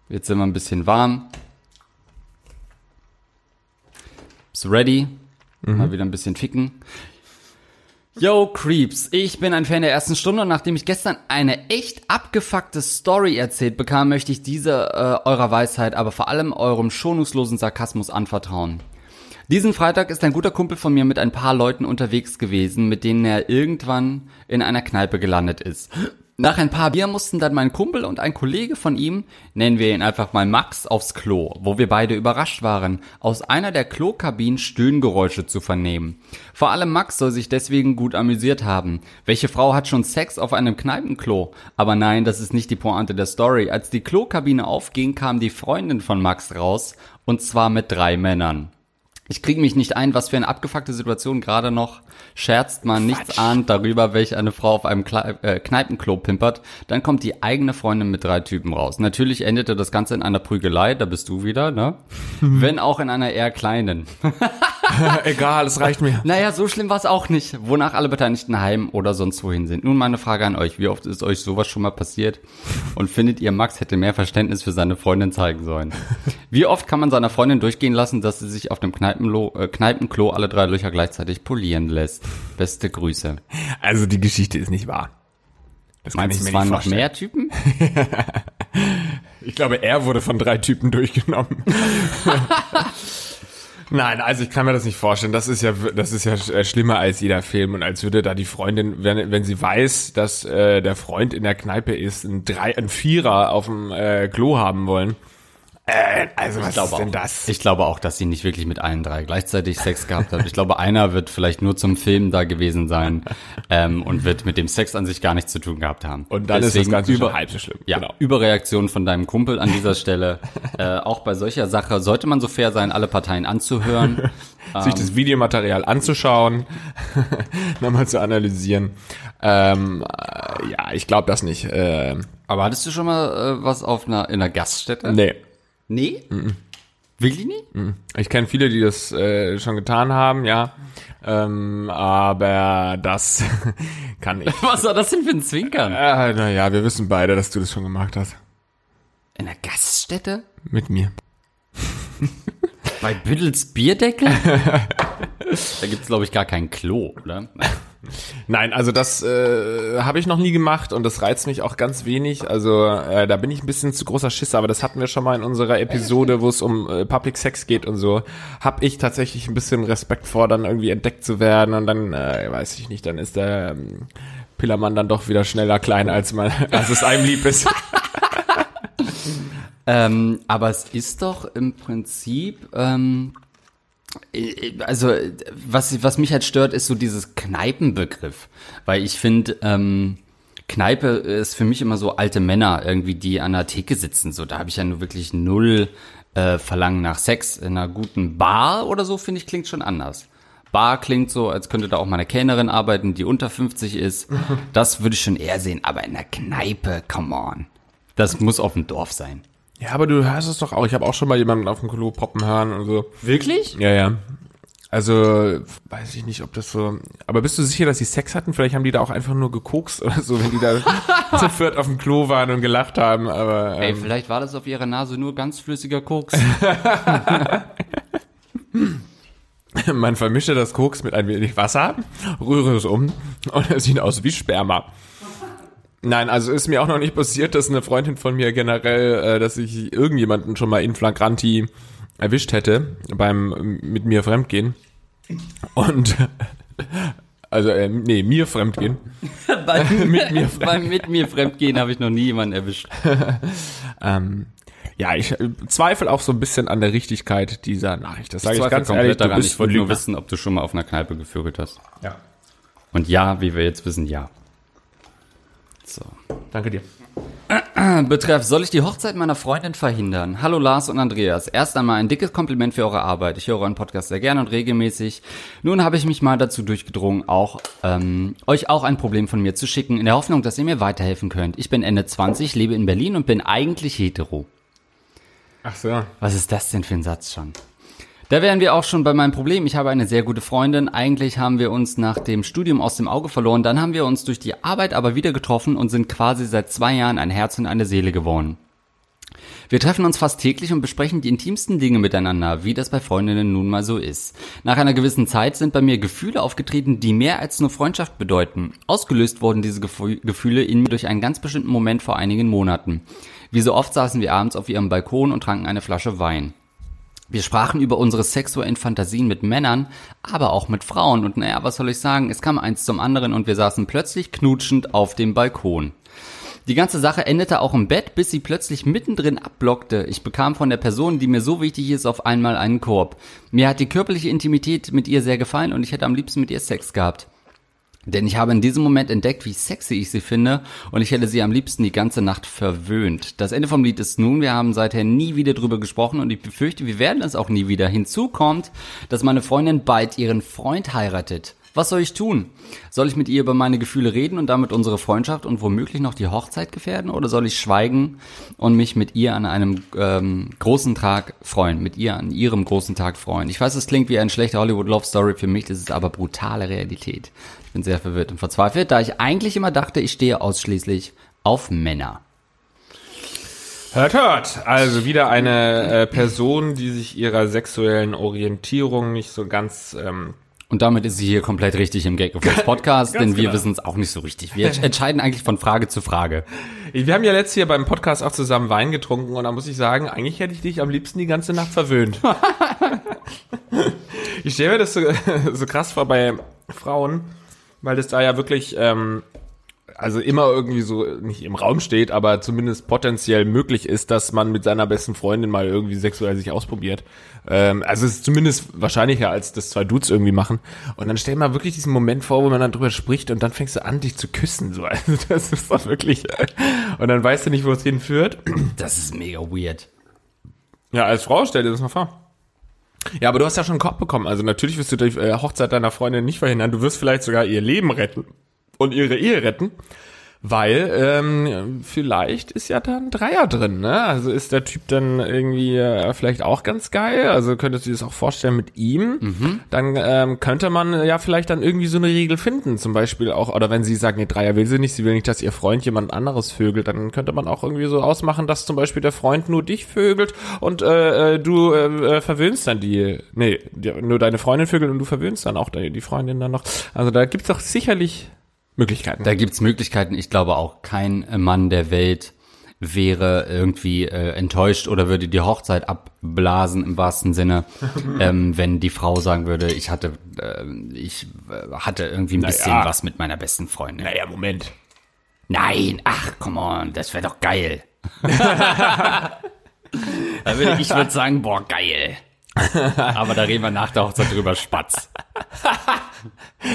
Jetzt sind wir ein bisschen warm. Bist ready? Mal wieder ein bisschen ficken. Yo, Creeps, ich bin ein Fan der ersten Stunde und nachdem ich gestern eine echt abgefuckte Story erzählt bekam, möchte ich diese äh, eurer Weisheit, aber vor allem eurem schonungslosen Sarkasmus anvertrauen. Diesen Freitag ist ein guter Kumpel von mir mit ein paar Leuten unterwegs gewesen, mit denen er irgendwann in einer Kneipe gelandet ist. Nach ein paar Bier mussten dann mein Kumpel und ein Kollege von ihm, nennen wir ihn einfach mal Max, aufs Klo, wo wir beide überrascht waren, aus einer der Klokabinen Stöhngeräusche zu vernehmen. Vor allem Max soll sich deswegen gut amüsiert haben. Welche Frau hat schon Sex auf einem Kneipenklo? Aber nein, das ist nicht die Pointe der Story. Als die Klokabine aufging, kam die Freundin von Max raus, und zwar mit drei Männern. Ich kriege mich nicht ein, was für eine abgefuckte Situation gerade noch. Scherzt man nichts ahnt darüber, welche eine Frau auf einem Kle äh, Kneipenklo pimpert. Dann kommt die eigene Freundin mit drei Typen raus. Natürlich endete das Ganze in einer Prügelei, da bist du wieder, ne? Wenn auch in einer eher kleinen. Egal, es reicht mir. Naja, so schlimm war es auch nicht, wonach alle Beteiligten heim oder sonst wohin sind. Nun meine Frage an euch, wie oft ist euch sowas schon mal passiert? Und findet ihr, Max hätte mehr Verständnis für seine Freundin zeigen sollen? Wie oft kann man seiner Freundin durchgehen lassen, dass sie sich auf dem Kneipenlo äh, Kneipenklo alle drei Löcher gleichzeitig polieren lässt? Beste Grüße. Also die Geschichte ist nicht wahr. Das Meinst ich du, es waren noch mehr Typen? Ich glaube, er wurde von drei Typen durchgenommen. Nein, also ich kann mir das nicht vorstellen. Das ist ja, das ist ja äh, schlimmer als jeder Film und als würde da die Freundin, wenn, wenn sie weiß, dass äh, der Freund in der Kneipe ist, ein drei, ein Vierer auf dem äh, Klo haben wollen. Äh, also was ist denn auch, das? Ich glaube auch, dass sie nicht wirklich mit allen drei gleichzeitig Sex gehabt hat. Ich glaube, einer wird vielleicht nur zum Film da gewesen sein ähm, und wird mit dem Sex an sich gar nichts zu tun gehabt haben. und dann ist Deswegen das Ganze über, halb so schlimm. Ja, Genau. Überreaktion von deinem Kumpel an dieser Stelle. äh, auch bei solcher Sache sollte man so fair sein, alle Parteien anzuhören. Sich das Videomaterial anzuschauen, nochmal zu analysieren. Ähm, äh, ja, ich glaube das nicht. Äh, Aber hattest du schon mal äh, was auf einer in einer Gaststätte? nee. Nee? Wirklich nicht? Ich kenne viele, die das äh, schon getan haben, ja. Ähm, aber das kann ich. Was war das denn für ein Zwinkern? Äh, naja, wir wissen beide, dass du das schon gemacht hast. In einer Gaststätte? Mit mir. Bei Büttels Bierdeckel? da gibt's glaube ich, gar kein Klo, oder? Nein, also das äh, habe ich noch nie gemacht und das reizt mich auch ganz wenig. Also äh, da bin ich ein bisschen zu großer Schisser, aber das hatten wir schon mal in unserer Episode, wo es um äh, Public Sex geht und so. Hab ich tatsächlich ein bisschen Respekt vor, dann irgendwie entdeckt zu werden und dann, äh, weiß ich nicht, dann ist der ähm, Pillermann dann doch wieder schneller klein, als man, als es einem lieb ist. Ähm, aber es ist doch im Prinzip, ähm, äh, also was, was mich halt stört, ist so dieses Kneipenbegriff. Weil ich finde, ähm, Kneipe ist für mich immer so alte Männer irgendwie, die an der Theke sitzen. So, da habe ich ja nur wirklich null äh, Verlangen nach Sex. In einer guten Bar oder so, finde ich, klingt schon anders. Bar klingt so, als könnte da auch mal eine Kellnerin arbeiten, die unter 50 ist. Das würde ich schon eher sehen. Aber in der Kneipe, come on. Das muss auf dem Dorf sein. Ja, aber du hörst es doch auch. Ich habe auch schon mal jemanden auf dem Klo poppen hören und so. Wirklich? Ja, ja. Also, weiß ich nicht, ob das so. Aber bist du sicher, dass sie Sex hatten? Vielleicht haben die da auch einfach nur gekokst oder so, wenn die da zu viert auf dem Klo waren und gelacht haben. Aber Ey, ähm, vielleicht war das auf ihrer Nase nur ganz flüssiger Koks. man vermischte das Koks mit ein wenig Wasser, rühre es um und es sieht aus wie Sperma. Nein, also ist mir auch noch nicht passiert, dass eine Freundin von mir generell, äh, dass ich irgendjemanden schon mal in Flagranti erwischt hätte beim ähm, mit mir Fremdgehen. Und also äh, nee, mir Fremdgehen. Bei, Mit mir beim mit mir Fremdgehen habe ich noch nie jemanden erwischt. Ähm, Ja, ich äh, zweifle auch so ein bisschen an der Richtigkeit dieser Nachricht. Das sage ich, Zweifel ganz komplett ehrlich. Daran. Ich wollte nur wissen, ob du schon mal auf einer Kneipe gevögelt hast. Ja. Und ja, wie wir jetzt wissen, ja. So. Danke dir. Betreff, soll ich die Hochzeit meiner Freundin verhindern? Hallo Lars und Andreas. Erst einmal ein dickes Kompliment für eure Arbeit. Ich höre euren Podcast sehr gerne und regelmäßig. Nun habe ich mich mal dazu durchgedrungen, auch ähm, euch auch ein Problem von mir zu schicken, in der Hoffnung, dass ihr mir weiterhelfen könnt. Ich bin Ende 20, lebe in Berlin und bin eigentlich hetero. Ach so. Was ist das denn für ein Satz schon? Da wären wir auch schon bei meinem Problem. Ich habe eine sehr gute Freundin. Eigentlich haben wir uns nach dem Studium aus dem Auge verloren. Dann haben wir uns durch die Arbeit aber wieder getroffen und sind quasi seit zwei Jahren ein Herz und eine Seele geworden. Wir treffen uns fast täglich und besprechen die intimsten Dinge miteinander, wie das bei Freundinnen nun mal so ist. Nach einer gewissen Zeit sind bei mir Gefühle aufgetreten, die mehr als nur Freundschaft bedeuten. Ausgelöst wurden diese Gefü- Gefühle in mir durch einen ganz bestimmten Moment vor einigen Monaten. Wie so oft saßen wir abends auf ihrem Balkon und tranken eine Flasche Wein. Wir sprachen über unsere sexuellen Fantasien mit Männern, aber auch mit Frauen. Und naja, was soll ich sagen? Es kam eins zum anderen und wir saßen plötzlich knutschend auf dem Balkon. Die ganze Sache endete auch im Bett, bis sie plötzlich mittendrin abblockte. Ich bekam von der Person, die mir so wichtig ist, auf einmal einen Korb. Mir hat die körperliche Intimität mit ihr sehr gefallen und ich hätte am liebsten mit ihr Sex gehabt. Denn ich habe in diesem Moment entdeckt, wie sexy ich sie finde und ich hätte sie am liebsten die ganze Nacht verwöhnt. Das Ende vom Lied ist nun, wir haben seither nie wieder drüber gesprochen und ich befürchte, wir werden es auch nie wieder. Hinzu kommt, dass meine Freundin bald ihren Freund heiratet. Was soll ich tun? Soll ich mit ihr über meine Gefühle reden und damit unsere Freundschaft und womöglich noch die Hochzeit gefährden? Oder soll ich schweigen und mich mit ihr an einem ähm, großen Tag freuen? Mit ihr an ihrem großen Tag freuen? Ich weiß, es klingt wie eine schlechte Hollywood-Love-Story. Für mich ist es aber brutale Realität. Ich bin sehr verwirrt und verzweifelt, da ich eigentlich immer dachte, ich stehe ausschließlich auf Männer. Hört, hört. Also wieder eine äh, Person, die sich ihrer sexuellen Orientierung nicht so ganz ähm, Und damit ist sie hier komplett richtig im Gag Reflex Podcast, denn wir genau. wissen es auch nicht so richtig. Wir entscheiden eigentlich von Frage zu Frage. Wir haben ja letztes Jahr beim Podcast auch zusammen Wein getrunken und da muss ich sagen, eigentlich hätte ich dich am liebsten die ganze Nacht verwöhnt. ich stelle mir das so, so krass vor bei Frauen, weil das da ja wirklich, ähm, also immer irgendwie so nicht im Raum steht, aber zumindest potenziell möglich ist, dass man mit seiner besten Freundin mal irgendwie sexuell sich ausprobiert. Ähm, also es ist zumindest wahrscheinlicher, als das zwei Dudes irgendwie machen. Und dann stell dir mal wirklich diesen Moment vor, wo man dann drüber spricht und dann fängst du an, dich zu küssen. So. Also das ist doch wirklich. Und dann weißt du nicht, wo es hinführt. Das ist mega weird. Ja, als Frau stell dir das mal vor. Ja, aber du hast ja schon einen Korb bekommen. Also natürlich wirst du die äh, Hochzeit deiner Freundin nicht verhindern. Du wirst vielleicht sogar ihr Leben retten und ihre Ehe retten. Weil ähm, vielleicht ist ja dann ein Dreier drin, ne? Also ist der Typ dann irgendwie äh, vielleicht auch ganz geil. Also könntest du dir das auch vorstellen mit ihm. Dann ähm, könnte man ja vielleicht dann irgendwie so eine Regel finden. Zum Beispiel auch, oder wenn sie sagt, nee, Dreier will sie nicht, sie will nicht, dass ihr Freund jemand anderes vögelt, dann könnte man auch irgendwie so ausmachen, dass zum Beispiel der Freund nur dich vögelt und äh, äh, du äh, äh, verwöhnst dann die, nee, nur deine Freundin vögelt und du verwöhnst dann auch die, die Freundin dann noch. Also da gibt's doch sicherlich Möglichkeiten. Da gibt's Möglichkeiten. Ich glaube auch kein Mann der Welt wäre irgendwie äh, enttäuscht oder würde die Hochzeit abblasen im wahrsten Sinne, ähm, wenn die Frau sagen würde, ich hatte, äh, ich äh, hatte irgendwie ein bisschen Naja. was mit meiner besten Freundin. naja, Moment. Nein, ach, come on, das wäre doch geil. da würde ich würde sagen, boah, geil. Aber da reden wir nach der Hochzeit drüber, Spatz.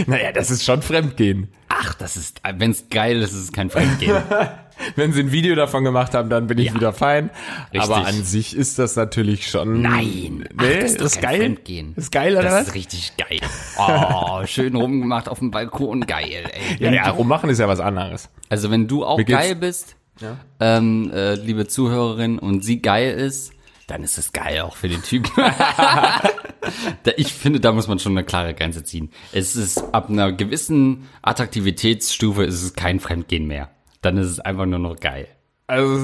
Naja, das ist schon Fremdgehen. Ach, das ist, wenn's geil ist, ist es kein Fremdgehen. Wenn sie ein Video davon gemacht haben, dann bin ich Ja. wieder fein. Richtig. Aber an sich ist das natürlich schon. Nein, ach, Nee, das ist, kein geil. Fremdgehen. Ist geil, oder Das was? ist richtig geil. Oh, schön rumgemacht auf dem Balkon, geil. Ey. Ja, ja, rummachen ist ja was anderes. also wenn du auch geil bist, ähm, äh, liebe Zuhörerin, und sie geil ist, dann ist es geil auch für den Typ. Da- ich finde, da muss man schon eine klare Grenze ziehen. Es ist ab einer gewissen Attraktivitätsstufe ist es kein Fremdgehen mehr. Dann ist es einfach nur noch geil. Also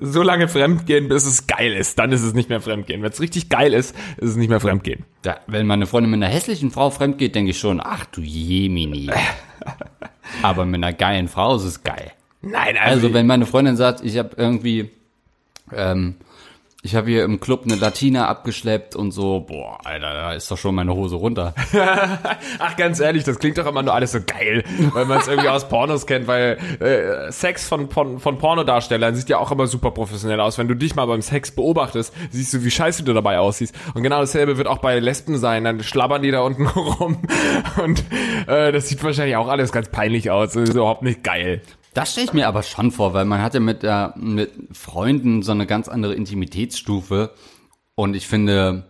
so lange Fremdgehen, bis es geil ist. Dann ist es nicht mehr Fremdgehen. Wenn es richtig geil ist, ist es nicht mehr Fremdgehen. Da, wenn meine Freundin mit einer hässlichen Frau fremd geht, denke ich schon, ach du Jemini. Aber mit einer geilen Frau ist es geil. Nein, Also wenn meine Freundin sagt, ich habe irgendwie, ähm, ich habe hier im Club eine Latina abgeschleppt und so, boah, Alter, da ist doch schon meine Hose runter. Ach, ganz ehrlich, das klingt doch immer nur alles so geil, weil man es irgendwie aus Pornos kennt, weil äh, Sex von, von, von Pornodarstellern sieht ja auch immer super professionell aus. Wenn du dich mal beim Sex beobachtest, siehst du, wie scheiße du dabei aussiehst. Und genau dasselbe wird auch bei Lesben sein. Dann schlabbern die da unten rum und äh, das sieht wahrscheinlich auch alles ganz peinlich aus. Das ist überhaupt nicht geil. Das stelle ich mir aber schon vor, weil man hat ja mit, äh, mit Freunden so eine ganz andere Intimitätsstufe. Und ich finde,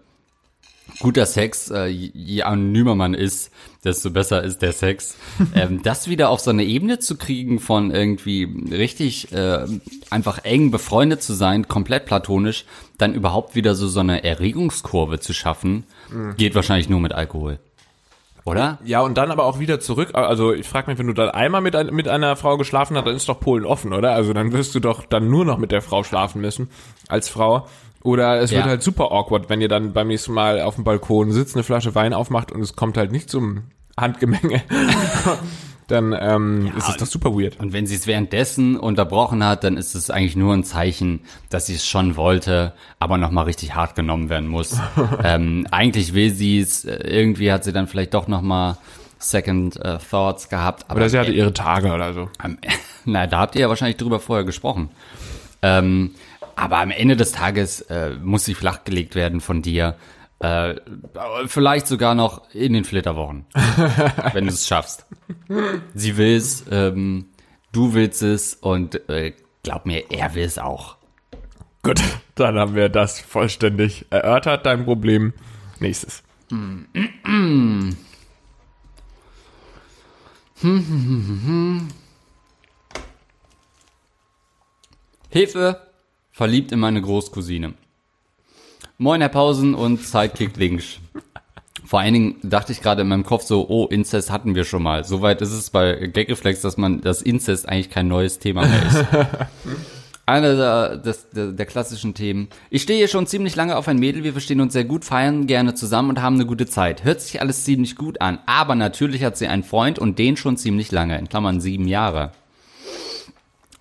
guter Sex, äh, je anonymer man ist, desto besser ist der Sex. ähm, das wieder auf so eine Ebene zu kriegen von irgendwie richtig äh, einfach eng befreundet zu sein, komplett platonisch, dann überhaupt wieder so so eine Erregungskurve zu schaffen, geht wahrscheinlich nur mit Alkohol. Oder? Ja, und dann aber auch wieder zurück. Also ich frage mich, wenn du dann einmal mit, ein, mit einer Frau geschlafen hast, dann ist doch Polen offen, oder? Also dann wirst du doch dann nur noch mit der Frau schlafen müssen als Frau. Oder es Ja. wird halt super awkward, wenn ihr dann beim nächsten Mal auf dem Balkon sitzt, eine Flasche Wein aufmacht und es kommt halt nicht zum Handgemenge. dann ähm, ist es doch super weird. Und wenn sie es währenddessen unterbrochen hat, dann ist es eigentlich nur ein Zeichen, dass sie es schon wollte, aber nochmal richtig hart genommen werden muss. ähm, eigentlich will sie es, äh, irgendwie hat sie dann vielleicht doch nochmal Second äh, Thoughts gehabt. Aber Oder sie hatte ihre Tage oder so. am, na, da habt ihr ja wahrscheinlich drüber vorher gesprochen. Ähm, aber am Ende des Tages äh, muss sie flachgelegt werden von dir. Äh, vielleicht sogar noch in den Flitterwochen, wenn du es schaffst. Sie will es, ähm, du willst es und äh, glaub mir, er will es auch. Gut, dann haben wir das vollständig erörtert, dein Problem. Nächstes. Hilfe, verliebt in meine Großcousine. Moin, Herr Pausen und Sidekick links. Vor allen Dingen dachte ich gerade in meinem Kopf so, oh, Inzest hatten wir schon mal. Soweit ist es bei Gagreflex, dass man, dass Inzest eigentlich kein neues Thema mehr ist. Einer der, des, der, der klassischen Themen. Ich stehe hier schon ziemlich lange auf ein Mädel, wir verstehen uns sehr gut, feiern gerne zusammen und haben eine gute Zeit. Hört sich alles ziemlich gut an, aber natürlich hat sie einen Freund und den schon ziemlich lange, in Klammern sieben Jahre.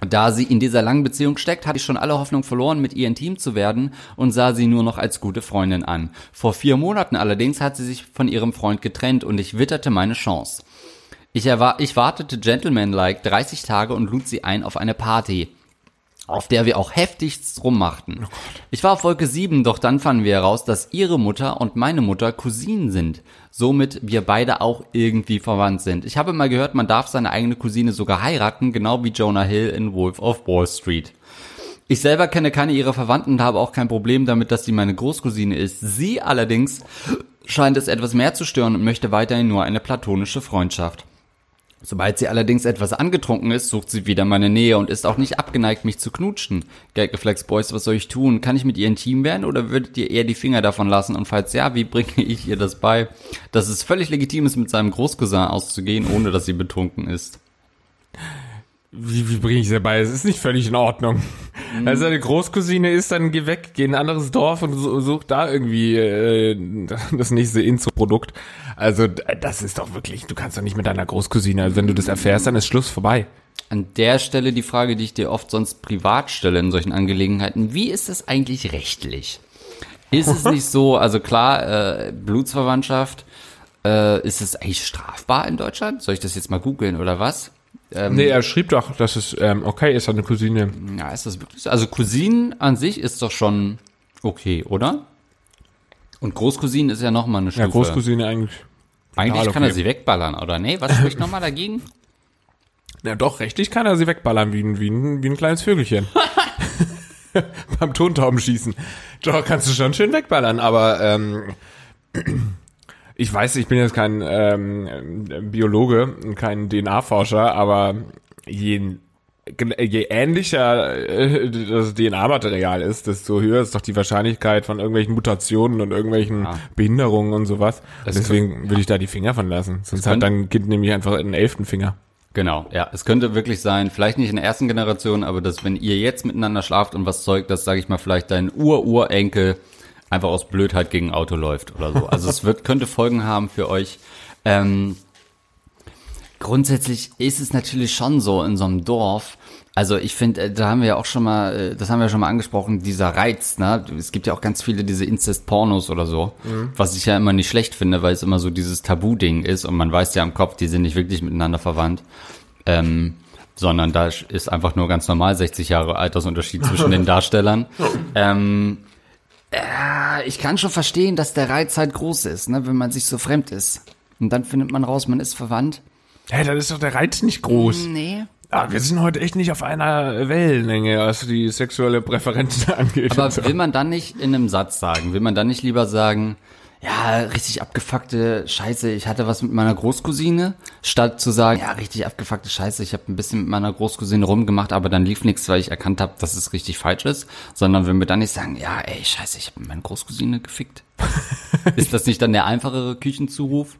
Da sie in dieser langen Beziehung steckt, hatte ich schon alle Hoffnung verloren, mit ihr intim zu werden und sah sie nur noch als gute Freundin an. Vor vier Monaten allerdings hat sie sich von ihrem Freund getrennt und ich witterte meine Chance. Ich, erwa ich wartete gentlemanlike 30 Tage und lud sie ein auf eine Party, auf der wir auch heftigst rummachten. Ich war auf Wolke 7, doch dann fanden wir heraus, dass ihre Mutter und meine Mutter Cousinen sind. Somit wir beide auch irgendwie verwandt sind. Ich habe mal gehört, man darf seine eigene Cousine sogar heiraten, genau wie Jonah Hill in Wolf of Wall Street. Ich selber kenne keine ihrer Verwandten und habe auch kein Problem damit, dass sie meine Großcousine ist. Sie allerdings scheint es etwas mehr zu stören und möchte weiterhin nur eine platonische Freundschaft. Sobald sie allerdings etwas angetrunken ist, sucht sie wieder meine Nähe und ist auch nicht abgeneigt, mich zu knutschen. Gaggeflex Boys, was soll ich tun? Kann ich mit ihr intim werden oder würdet ihr eher die Finger davon lassen? Und falls ja, wie bringe ich ihr das bei? Dass es völlig legitim ist, mit seinem Großcousin auszugehen, ohne dass sie betrunken ist. Wie, wie bringe ich sie dabei? Es ist nicht völlig in Ordnung. Mhm. Also deine Großcousine ist, dann geh weg, geh in ein anderes Dorf und su- such da irgendwie äh, das nächste Inzo-Produkt. Also das ist doch wirklich, du kannst doch nicht mit deiner Großcousine, also wenn du das erfährst, dann ist Schluss vorbei. An der Stelle die Frage, die ich dir oft sonst privat stelle in solchen Angelegenheiten. Wie ist das eigentlich rechtlich? Ist es nicht so, also klar, äh, Blutsverwandtschaft, äh, ist es eigentlich strafbar in Deutschland? Soll ich das jetzt mal googeln oder was? Ähm, Nee, er schrieb doch, dass es ähm, okay ist, eine Cousine. Ja, ist das wirklich so? Also Cousinen an sich ist doch schon okay, oder? Und Großcousinen ist ja nochmal eine Stufe. Ja, Großcousine eigentlich. Eigentlich kann er okay. sie wegballern, oder? Nee, was spricht nochmal dagegen? Ja, doch, rechtlich kann er sie wegballern wie ein, wie ein, wie ein kleines Vögelchen. Beim Tontaubenschießen. Doch, kannst du schon schön wegballern, aber ähm, ich weiß, ich bin jetzt kein ähm, Biologe, kein DNA-Forscher, aber je, je ähnlicher äh, das DNA-Material ist, desto höher ist doch die Wahrscheinlichkeit von irgendwelchen Mutationen und irgendwelchen Ja. Behinderungen und sowas. Es Deswegen würde ich da die Finger von lassen. Sonst hat dein Kind nämlich einfach einen elften Finger. Genau, ja. Es könnte wirklich sein, vielleicht nicht in der ersten Generation, aber dass wenn ihr jetzt miteinander schlaft und was zeugt, dass, sage ich mal, vielleicht dein Ur-Urenkel einfach aus Blödheit gegen ein Auto läuft oder so. Also es wird, könnte Folgen haben für euch. Ähm, grundsätzlich ist es natürlich schon so in so einem Dorf, Also ich finde, äh, da haben wir ja auch schon mal, äh, das haben wir schon mal angesprochen, dieser Reiz, ne? Es gibt ja auch ganz viele diese Incest-Pornos oder so, was ich ja immer nicht schlecht finde, weil es immer so dieses Tabu-Ding ist und man weiß ja im Kopf, die sind nicht wirklich miteinander verwandt. Ähm, sondern da ist einfach nur ganz normal 60 Jahre Altersunterschied zwischen den Darstellern. Ähm, äh, ich kann schon verstehen, dass der Reiz halt groß ist, ne, wenn man sich so fremd ist. Und dann findet man raus, man ist verwandt. Hä, dann ist doch der Reiz nicht groß. Nee. Ah, wir sind heute echt nicht auf einer Wellenlänge, was die sexuelle Präferenzen angeht. Aber will man dann nicht in einem Satz sagen? Will man dann nicht lieber sagen, ja, richtig abgefuckte Scheiße, ich hatte was mit meiner Großcousine, statt zu sagen, ja, richtig abgefuckte Scheiße, ich habe ein bisschen mit meiner Großcousine rumgemacht, aber dann lief nichts, weil ich erkannt habe, dass es richtig falsch ist, sondern wenn wir dann nicht sagen, ja, ey, scheiße, ich habe mit meiner Großcousine gefickt. ist das nicht dann der einfachere Küchenzuruf?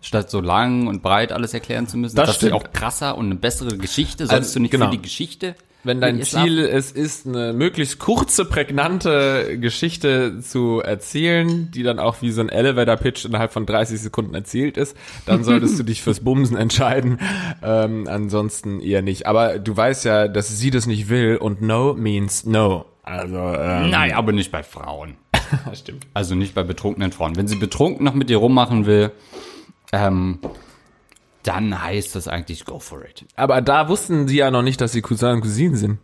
Statt so lang und breit alles erklären zu müssen. Das ist stimmt. auch krasser und eine bessere Geschichte. Sollst Also, du nicht genau. für die Geschichte? Wenn dein? Ziel es ist, eine möglichst kurze, prägnante Geschichte zu erzählen, die dann auch wie so ein Elevator-Pitch innerhalb von 30 Sekunden erzählt ist, dann solltest du dich fürs Bumsen entscheiden. Ähm, ansonsten eher nicht. Aber du weißt ja, dass sie das nicht will und no means no. Also, ähm, Nein, aber nicht bei Frauen. stimmt. Also nicht bei betrunkenen Frauen. Wenn sie betrunken noch mit dir rummachen will, ähm, dann heißt das eigentlich go for it. Aber da wussten sie ja noch nicht, dass sie Cousin und Cousinen sind.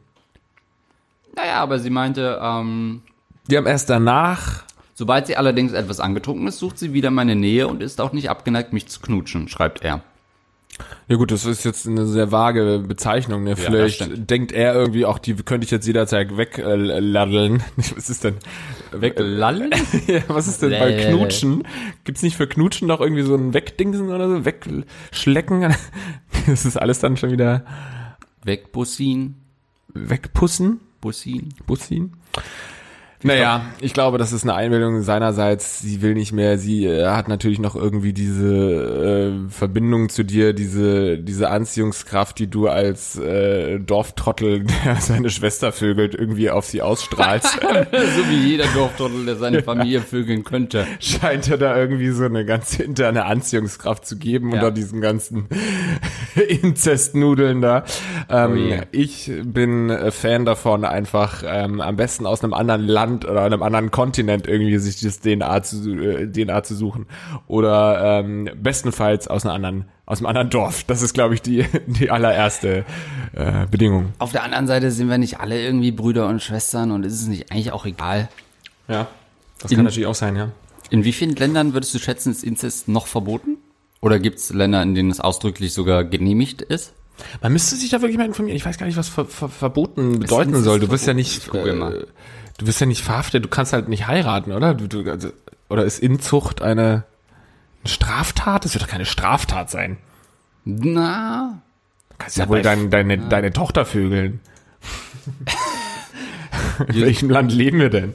Naja, aber sie meinte, ähm, Die haben erst danach sobald sie allerdings etwas angetrunken ist, sucht sie wieder meine Nähe und ist auch nicht abgeneigt, mich zu knutschen, schreibt er. Ja gut, das ist jetzt eine sehr vage Bezeichnung. Ne? Vielleicht stimmt. denkt er irgendwie auch, die könnte ich jetzt jederzeit wegladdeln. Was ist denn? Weglallen? Ja, was ist denn bei Lä. Knutschen? Gibt's nicht für Knutschen noch irgendwie so ein Wegdingsen oder so? Wegschlecken? Das ist alles dann schon wieder Wegbussin? wegpussen? Bussin? Bussin? Naja, ich glaube, das ist eine Einbildung seinerseits. Sie will nicht mehr. Sie äh, hat natürlich noch irgendwie diese äh, Verbindung zu dir, diese diese Anziehungskraft, die du als äh, Dorftrottel, der seine Schwester vögelt, irgendwie auf sie ausstrahlst. so wie jeder Dorftrottel, der seine Familie vögeln könnte. Scheint ja da irgendwie so eine ganz interne Anziehungskraft zu geben Ja. unter diesen ganzen Inzestnudeln da. Ähm, Oh je. Ich bin äh, Fan davon, einfach ähm, am besten aus einem anderen Land oder einem anderen Kontinent irgendwie sich das DNA zu, äh, DNA zu suchen. Oder ähm, bestenfalls aus einer anderen, aus einem anderen Dorf. Das ist, glaube ich, die, die allererste äh, Bedingung. Auf der anderen Seite sind wir nicht alle irgendwie Brüder und Schwestern und ist es nicht eigentlich auch egal? Ja, das In- kann natürlich auch sein, ja. In wie vielen Ländern würdest du schätzen, ist Inzest noch verboten? Oder gibt es Länder, in denen es ausdrücklich sogar genehmigt ist? Man müsste sich da wirklich mal informieren. Ich weiß gar nicht, was ver ver verboten bedeuten soll. Du wirst ja nicht, äh, du wirst ja nicht verhaftet. Du kannst halt nicht heiraten, oder? Du, du, also, oder ist Inzucht eine, eine Straftat? Das wird doch keine Straftat sein. Na, Du kannst ja Ja, wohl dein, deine, deine Tochter vögeln. In welchem Land leben wir denn?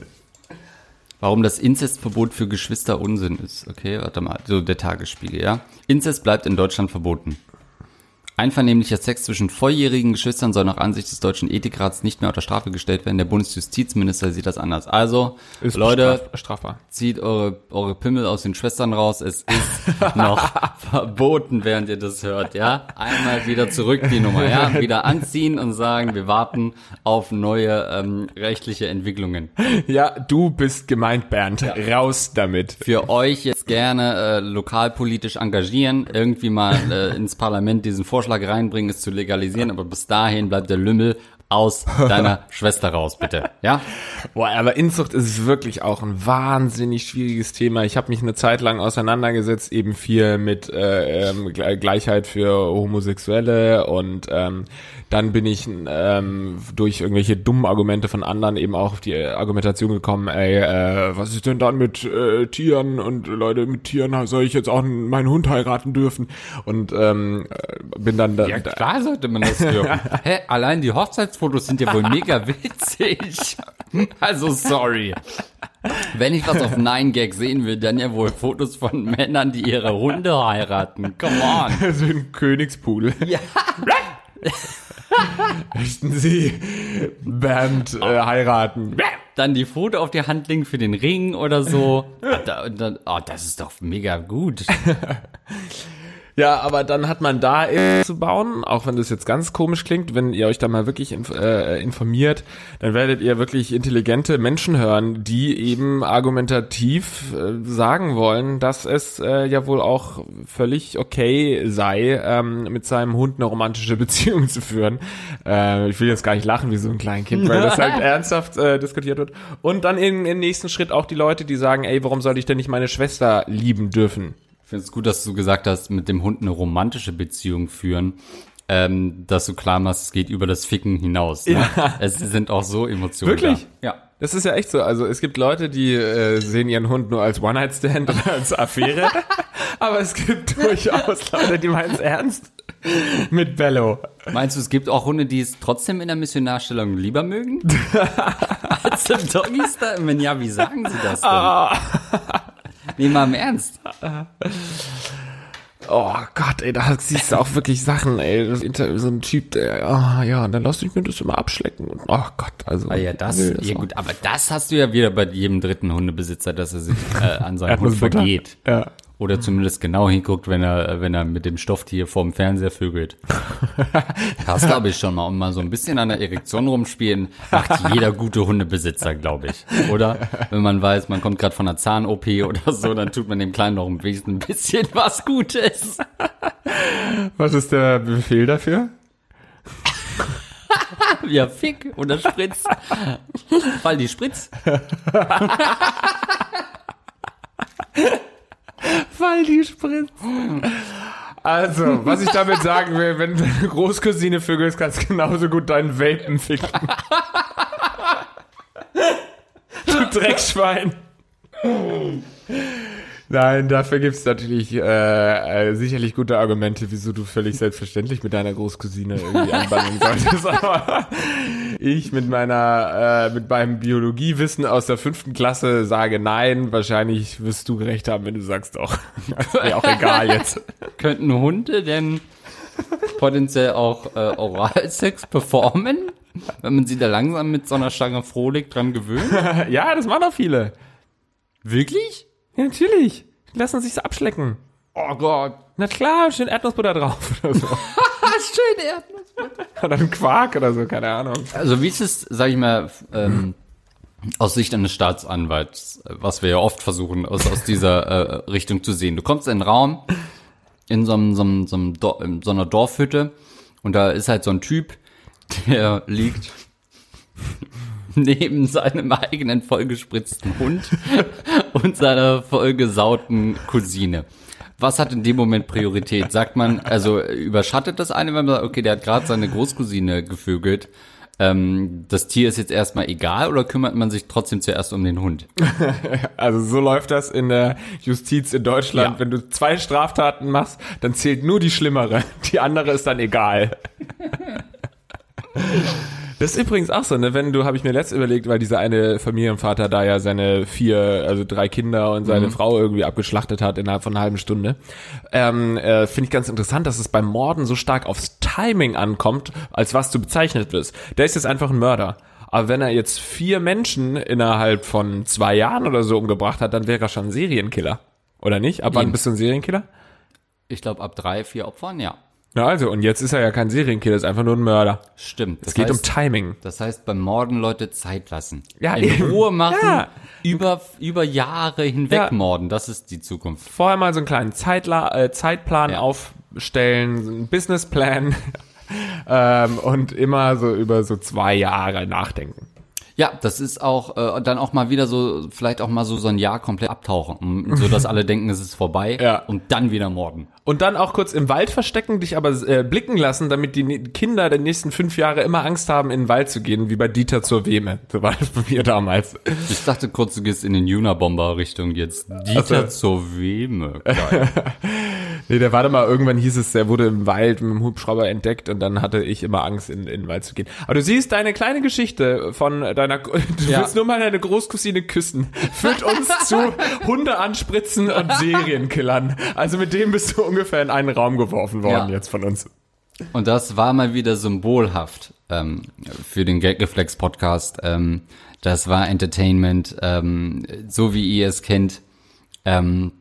warum das Inzestverbot für Geschwister Unsinn ist. Okay, warte mal. So der Tagesspiegel, ja. Inzest bleibt in Deutschland verboten. Einvernehmlicher Sex zwischen volljährigen Geschwistern soll nach Ansicht des deutschen Ethikrats nicht mehr unter Strafe gestellt werden. Der Bundesjustizminister sieht das anders. Also, Ist Leute, straf- strafbar. zieht eure, eure Pimmel aus den Schwestern raus. Es ist noch verboten, während ihr das hört, ja? Einmal wieder zurück die Nummer, ja? Wieder anziehen und sagen, wir warten auf neue ähm, rechtliche Entwicklungen. Ja, du bist gemeint, Bernd. Raus damit. Für euch jetzt gerne äh, lokalpolitisch engagieren, irgendwie mal äh, ins Parlament diesen Vorschlag reinbringen, es zu legalisieren, aber bis dahin bleibt der Lümmel aus deiner Schwester raus, bitte, ja? Boah, aber Inzucht ist wirklich auch ein wahnsinnig schwieriges Thema. Ich habe mich eine Zeit lang auseinandergesetzt, eben viel mit äh, ähm, Gle- Gleichheit für Homosexuelle und ähm, dann bin ich ähm, durch irgendwelche dummen Argumente von anderen eben auch auf die Argumentation gekommen, ey, äh, was ist denn dann mit äh, Tieren und Leute mit Tieren, soll ich jetzt auch meinen Hund heiraten dürfen? Und ähm, äh, bin dann da, Ja, klar sollte man das dürfen. Hä, allein die Hochzeitsfotos sind ja wohl mega witzig. Also sorry. Wenn ich was auf Nine Gag sehen will, dann ja wohl Fotos von Männern, die ihre Hunde heiraten. Come on. so ein Königspudel. Ja. Möchten Sie Bernd äh, heiraten? Dann die Foto auf die Hand legen für den Ring oder so. Oh, das ist doch mega gut. Ja, aber dann hat man da zu bauen, auch wenn das jetzt ganz komisch klingt, wenn ihr euch da mal wirklich äh, informiert, dann werdet ihr wirklich intelligente Menschen hören, die eben argumentativ äh, sagen wollen, dass es äh, ja wohl auch völlig okay sei, ähm, mit seinem Hund eine romantische Beziehung zu führen. Ich will jetzt gar nicht lachen wie so ein kleines Kind, weil das halt ernsthaft diskutiert wird. Und dann im, im nächsten Schritt auch die Leute, die sagen, ey, warum soll ich denn nicht meine Schwester lieben dürfen? Ich finde es gut, dass du gesagt hast, mit dem Hund eine romantische Beziehung führen. Ähm, dass du klar machst, es geht über das Ficken hinaus. Ne? Ja. Es sind auch so Emotionen. Wirklich? Da. Ja. Das ist ja echt so. Also es gibt Leute, die äh, sehen ihren Hund nur als One-Night-Stand oder als Affäre. Aber es gibt durchaus Leute, die meinen es ernst mit Bello. Meinst du, es gibt auch Hunde, die es trotzdem in der Missionarstellung lieber mögen? als im Doggy-Style? Wenn ja, wie sagen sie das denn? Nee, mal im Ernst. Oh Gott, ey, da siehst du auch wirklich Sachen, ey. Das Inter so ein Typ, der, ah, ja, dann lass ich mir das immer abschlecken. Und, oh Gott, also. Ah ja, das, nee, ja gut, aber das hast du ja wieder bei jedem dritten Hundebesitzer, dass er sich äh, an seinen Hund vergeht. Ja. Oder zumindest genau hinguckt, wenn er, wenn er mit dem Stofftier vorm Fernseher vögelt. Das glaube ich schon mal. Und mal so ein bisschen an der Erektion rumspielen, macht jeder gute Hundebesitzer, glaube ich. Oder? Wenn man weiß, man kommt gerade von einer Zahn-OP oder so, dann tut man dem Kleinen noch ein bisschen, ein bisschen was Gutes. Was ist der Befehl dafür? Ja, Fick oder Spritz. Fall die Spritz. Weil die Spritz. Also, was ich damit sagen will, wenn deine Großcousine vögelst, kannst du genauso gut deinen Welpen ficken. du Dreckschwein. Nein, dafür gibt's natürlich äh, äh, sicherlich gute Argumente, wieso du völlig selbstverständlich mit deiner Großcousine irgendwie anbandeln solltest. Aber ich mit meiner, äh, mit meinem Biologiewissen aus der fünften Klasse sage nein. Wahrscheinlich wirst du recht haben, wenn du sagst doch. Ist mir auch egal jetzt. Könnten Hunde denn potenziell auch äh, Oralsex performen? Wenn man sie da langsam mit so einer Stange Frohlich dran gewöhnt? Ja, das machen auch viele. Wirklich? Ja, natürlich. Die lassen sich's abschlecken. Oh Gott. Na klar, schön Erdnussbutter drauf oder so. Schön Erdnuss. Oder ein Quark oder so, keine Ahnung. Also wie ist es, sag ich mal, ähm, aus Sicht eines Staatsanwalts, was wir ja oft versuchen, aus, aus dieser äh, Richtung zu sehen. Du kommst in einen Raum, in so, einem, so, einem, so, einem Dor in so einer Dorfhütte und da ist halt so ein Typ, der liegt neben seinem eigenen vollgespritzten Hund und seiner vollgesauten Cousine. Was hat in dem Moment Priorität? Sagt man, also überschattet das eine, wenn man sagt, okay, der hat gerade seine Großcousine gevögelt, ähm, das Tier ist jetzt erstmal egal oder kümmert man sich trotzdem zuerst um den Hund? Also so läuft das in der Justiz in Deutschland. Ja. Wenn du zwei Straftaten machst, dann zählt nur die schlimmere. Die andere ist dann egal. Das ist übrigens auch so, ne? Wenn du, habe ich mir letzt überlegt, weil dieser eine Familienvater da ja seine vier, also drei Kinder und seine Frau irgendwie abgeschlachtet hat innerhalb von einer halben Stunde. Ähm, äh, Finde ich ganz interessant, dass es beim Morden so stark aufs Timing ankommt, als was du bezeichnet wirst. Der ist jetzt einfach ein Mörder. Aber wenn er jetzt vier Menschen innerhalb von zwei Jahren oder so umgebracht hat, dann wäre er schon ein Serienkiller. Oder nicht? Ab wann bist du ein Serienkiller? Ich glaube, ab drei, vier Opfern, ja. Na also, und jetzt ist er ja kein Serienkiller, ist einfach nur ein Mörder. Stimmt. Es geht um heißt, Timing. Das heißt, beim Morden Leute Zeit lassen. Ja, In eben. Ruhe machen, Ja. über, über Jahre hinweg Ja. morden. Das ist die Zukunft. Vorher mal so einen kleinen Zeitla äh, Zeitplan Ja. aufstellen, so einen Businessplan ähm, und immer so über so zwei Jahre nachdenken. Ja, das ist auch äh, dann auch mal wieder so, vielleicht auch mal so so ein Jahr komplett abtauchen, so dass alle denken, es ist vorbei Ja. und dann wieder morden. Und dann auch kurz im Wald verstecken, dich aber äh, blicken lassen, damit die Kinder der nächsten fünf Jahre immer Angst haben, in den Wald zu gehen, wie bei Dieter zur Wehme. So war das bei mir damals. Ich dachte kurz, du gehst in den Juna-Bomber-Richtung jetzt. Dieter Ach zur Wehme. Geil. Nee, der war da mal, irgendwann hieß es, der wurde im Wald mit dem Hubschrauber entdeckt und dann hatte ich immer Angst, in, in den Wald zu gehen. Aber du siehst, deine kleine Geschichte von deiner, du Ja. willst nur mal deine Großcousine küssen, führt uns zu Hunde anspritzen und Serienkillern. Also mit dem bist du ungefähr in einen Raum geworfen worden Ja. jetzt von uns. Und das war mal wieder symbolhaft ähm, für den Gagreflex-Podcast. Ähm, das war Entertainment, ähm, so wie ihr es kennt. Ähm,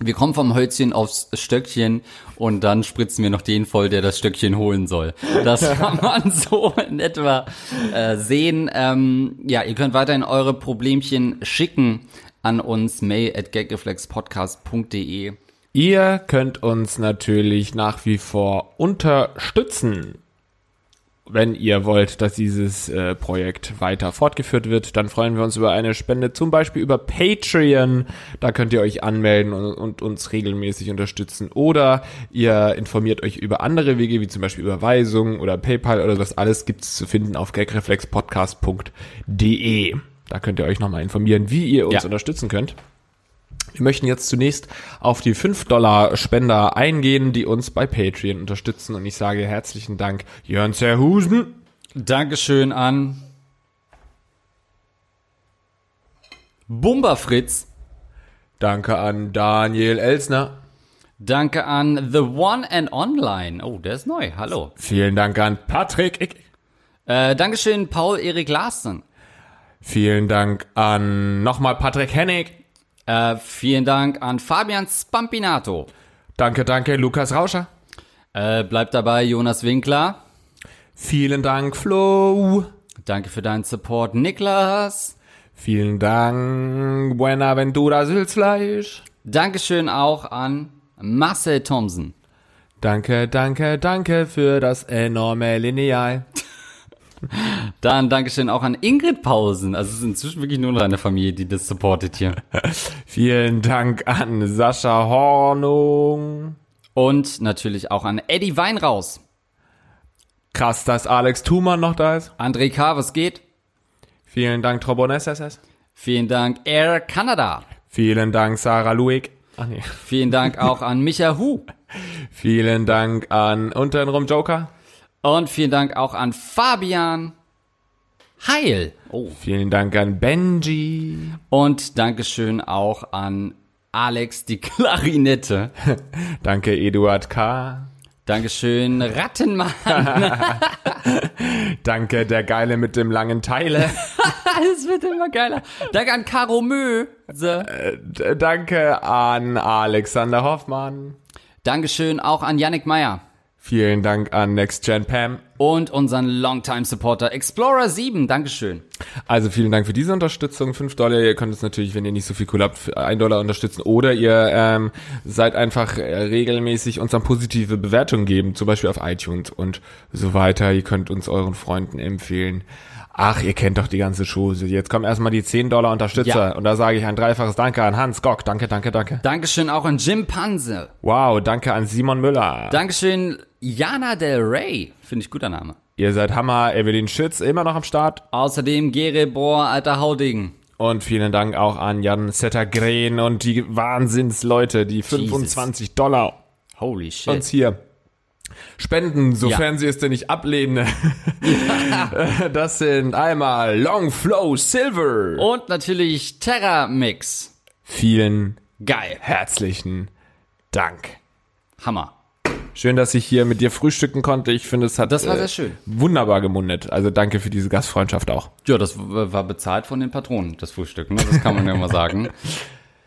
Wir kommen vom Hölzchen aufs Stöckchen und dann spritzen wir noch den voll, der das Stöckchen holen soll. Das kann man so in etwa äh, sehen. Ähm, ja, ihr könnt weiterhin eure Problemchen schicken an uns mail at gagreflexpodcast.de. Ihr könnt uns natürlich nach wie vor unterstützen. Wenn ihr wollt, dass dieses äh, Projekt weiter fortgeführt wird, dann freuen wir uns über eine Spende, zum Beispiel über Patreon. Da könnt ihr euch anmelden und, und uns regelmäßig unterstützen. Oder ihr informiert euch über andere Wege, wie zum Beispiel Überweisungen oder PayPal oder das alles gibt es zu finden auf gagreflexpodcast.de. Da könnt ihr euch nochmal informieren, wie ihr uns Ja. unterstützen könnt. Wir möchten jetzt zunächst auf die 5-Dollar-Spender eingehen, die uns bei Patreon unterstützen. Und ich sage herzlichen Dank, Jörn Zerhusen. Dankeschön an Bumba Fritz. Danke an Daniel Elsner. Danke an The One and Online. Oh, der ist neu. Hallo. Vielen Dank an Patrick. Ick. Äh, Dankeschön Paul Erik Larsen. Vielen Dank an nochmal Patrick Hennig. Äh, vielen Dank an Fabian Spampinato. Danke, danke, Lukas Rauscher. Äh, bleibt dabei Jonas Winkler. Vielen Dank, Flo. Danke für deinen Support, Niklas. Vielen Dank, Buenaventura Sülzfleisch. Dankeschön auch an Marcel Thomsen. Danke, danke, danke für das enorme Lineal. Dann Dankeschön auch an Ingrid Pausen. Also es ist inzwischen wirklich nur noch eine Familie, die das supportet hier. Vielen Dank an Sascha Hornung. Und natürlich auch an Eddie Weinraus. Krass, dass Alex Thumann noch da ist. André K., was geht? Vielen Dank, Trobon SSS. Vielen Dank Air Canada. Vielen Dank, Sarah Luig. Ach nee. Vielen Dank auch an Micha Hu. Vielen Dank an Untenrum Joker. Und vielen Dank auch an Fabian Heil. Oh. Vielen Dank an Benji. Und Dankeschön auch an Alex die Klarinette. Danke, Eduard K. Dankeschön, Rattenmann. Danke, der Geile mit dem langen Teile. Es wird immer geiler. Danke an Caro Mö. D danke an Alexander Hoffmann. Dankeschön auch an Yannick Meyer. Vielen Dank an Next Gen Pam. Und unseren Longtime Supporter Explorer 7. Dankeschön. Also vielen Dank für diese Unterstützung. 5 Dollar, ihr könnt es natürlich, wenn ihr nicht so viel cool habt, für 1 Dollar unterstützen. Oder ihr ähm, seid einfach äh, regelmäßig uns dann positive Bewertungen geben, zum Beispiel auf iTunes und so weiter. Ihr könnt uns euren Freunden empfehlen. Ach, ihr kennt doch die ganze Chose. Jetzt kommen erstmal die 10 Dollar Unterstützer. Ja. Und da sage ich ein dreifaches Danke an Hans Gock. Danke, danke, danke. Dankeschön auch an Jim Panse. Wow, danke an Simon Müller. Dankeschön Jana Del Rey. Finde ich guter Name. Ihr seid Hammer. Evelyn Schütz immer noch am Start. Außerdem Gere Bohr, alter Hauding. Und vielen Dank auch an Jan Settergren und die Wahnsinnsleute, die 25 Dollar Holy shit. uns hier spenden, sofern sie es denn nicht ablehnen. Das sind einmal Long Flow Silver. Und natürlich Terra Mix. Vielen Geil. herzlichen Dank. Hammer. Schön, dass ich hier mit dir frühstücken konnte. Ich finde, es hat Das war äh, sehr schön. wunderbar gemundet. Also danke für diese Gastfreundschaft auch. Ja, das war bezahlt von den Patronen, das Frühstück, ne? Das kann man ja mal sagen.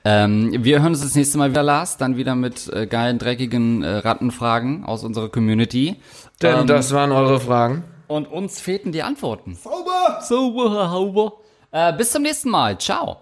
Ähm, wir hören uns das nächste Mal wieder, Lars, dann wieder mit äh, geilen, dreckigen äh, Rattenfragen aus unserer Community. Denn Ähm, das waren eure Fragen. Und uns fehlten die Antworten. Sauber! Sauber, sauber. Äh, bis zum nächsten Mal. Ciao.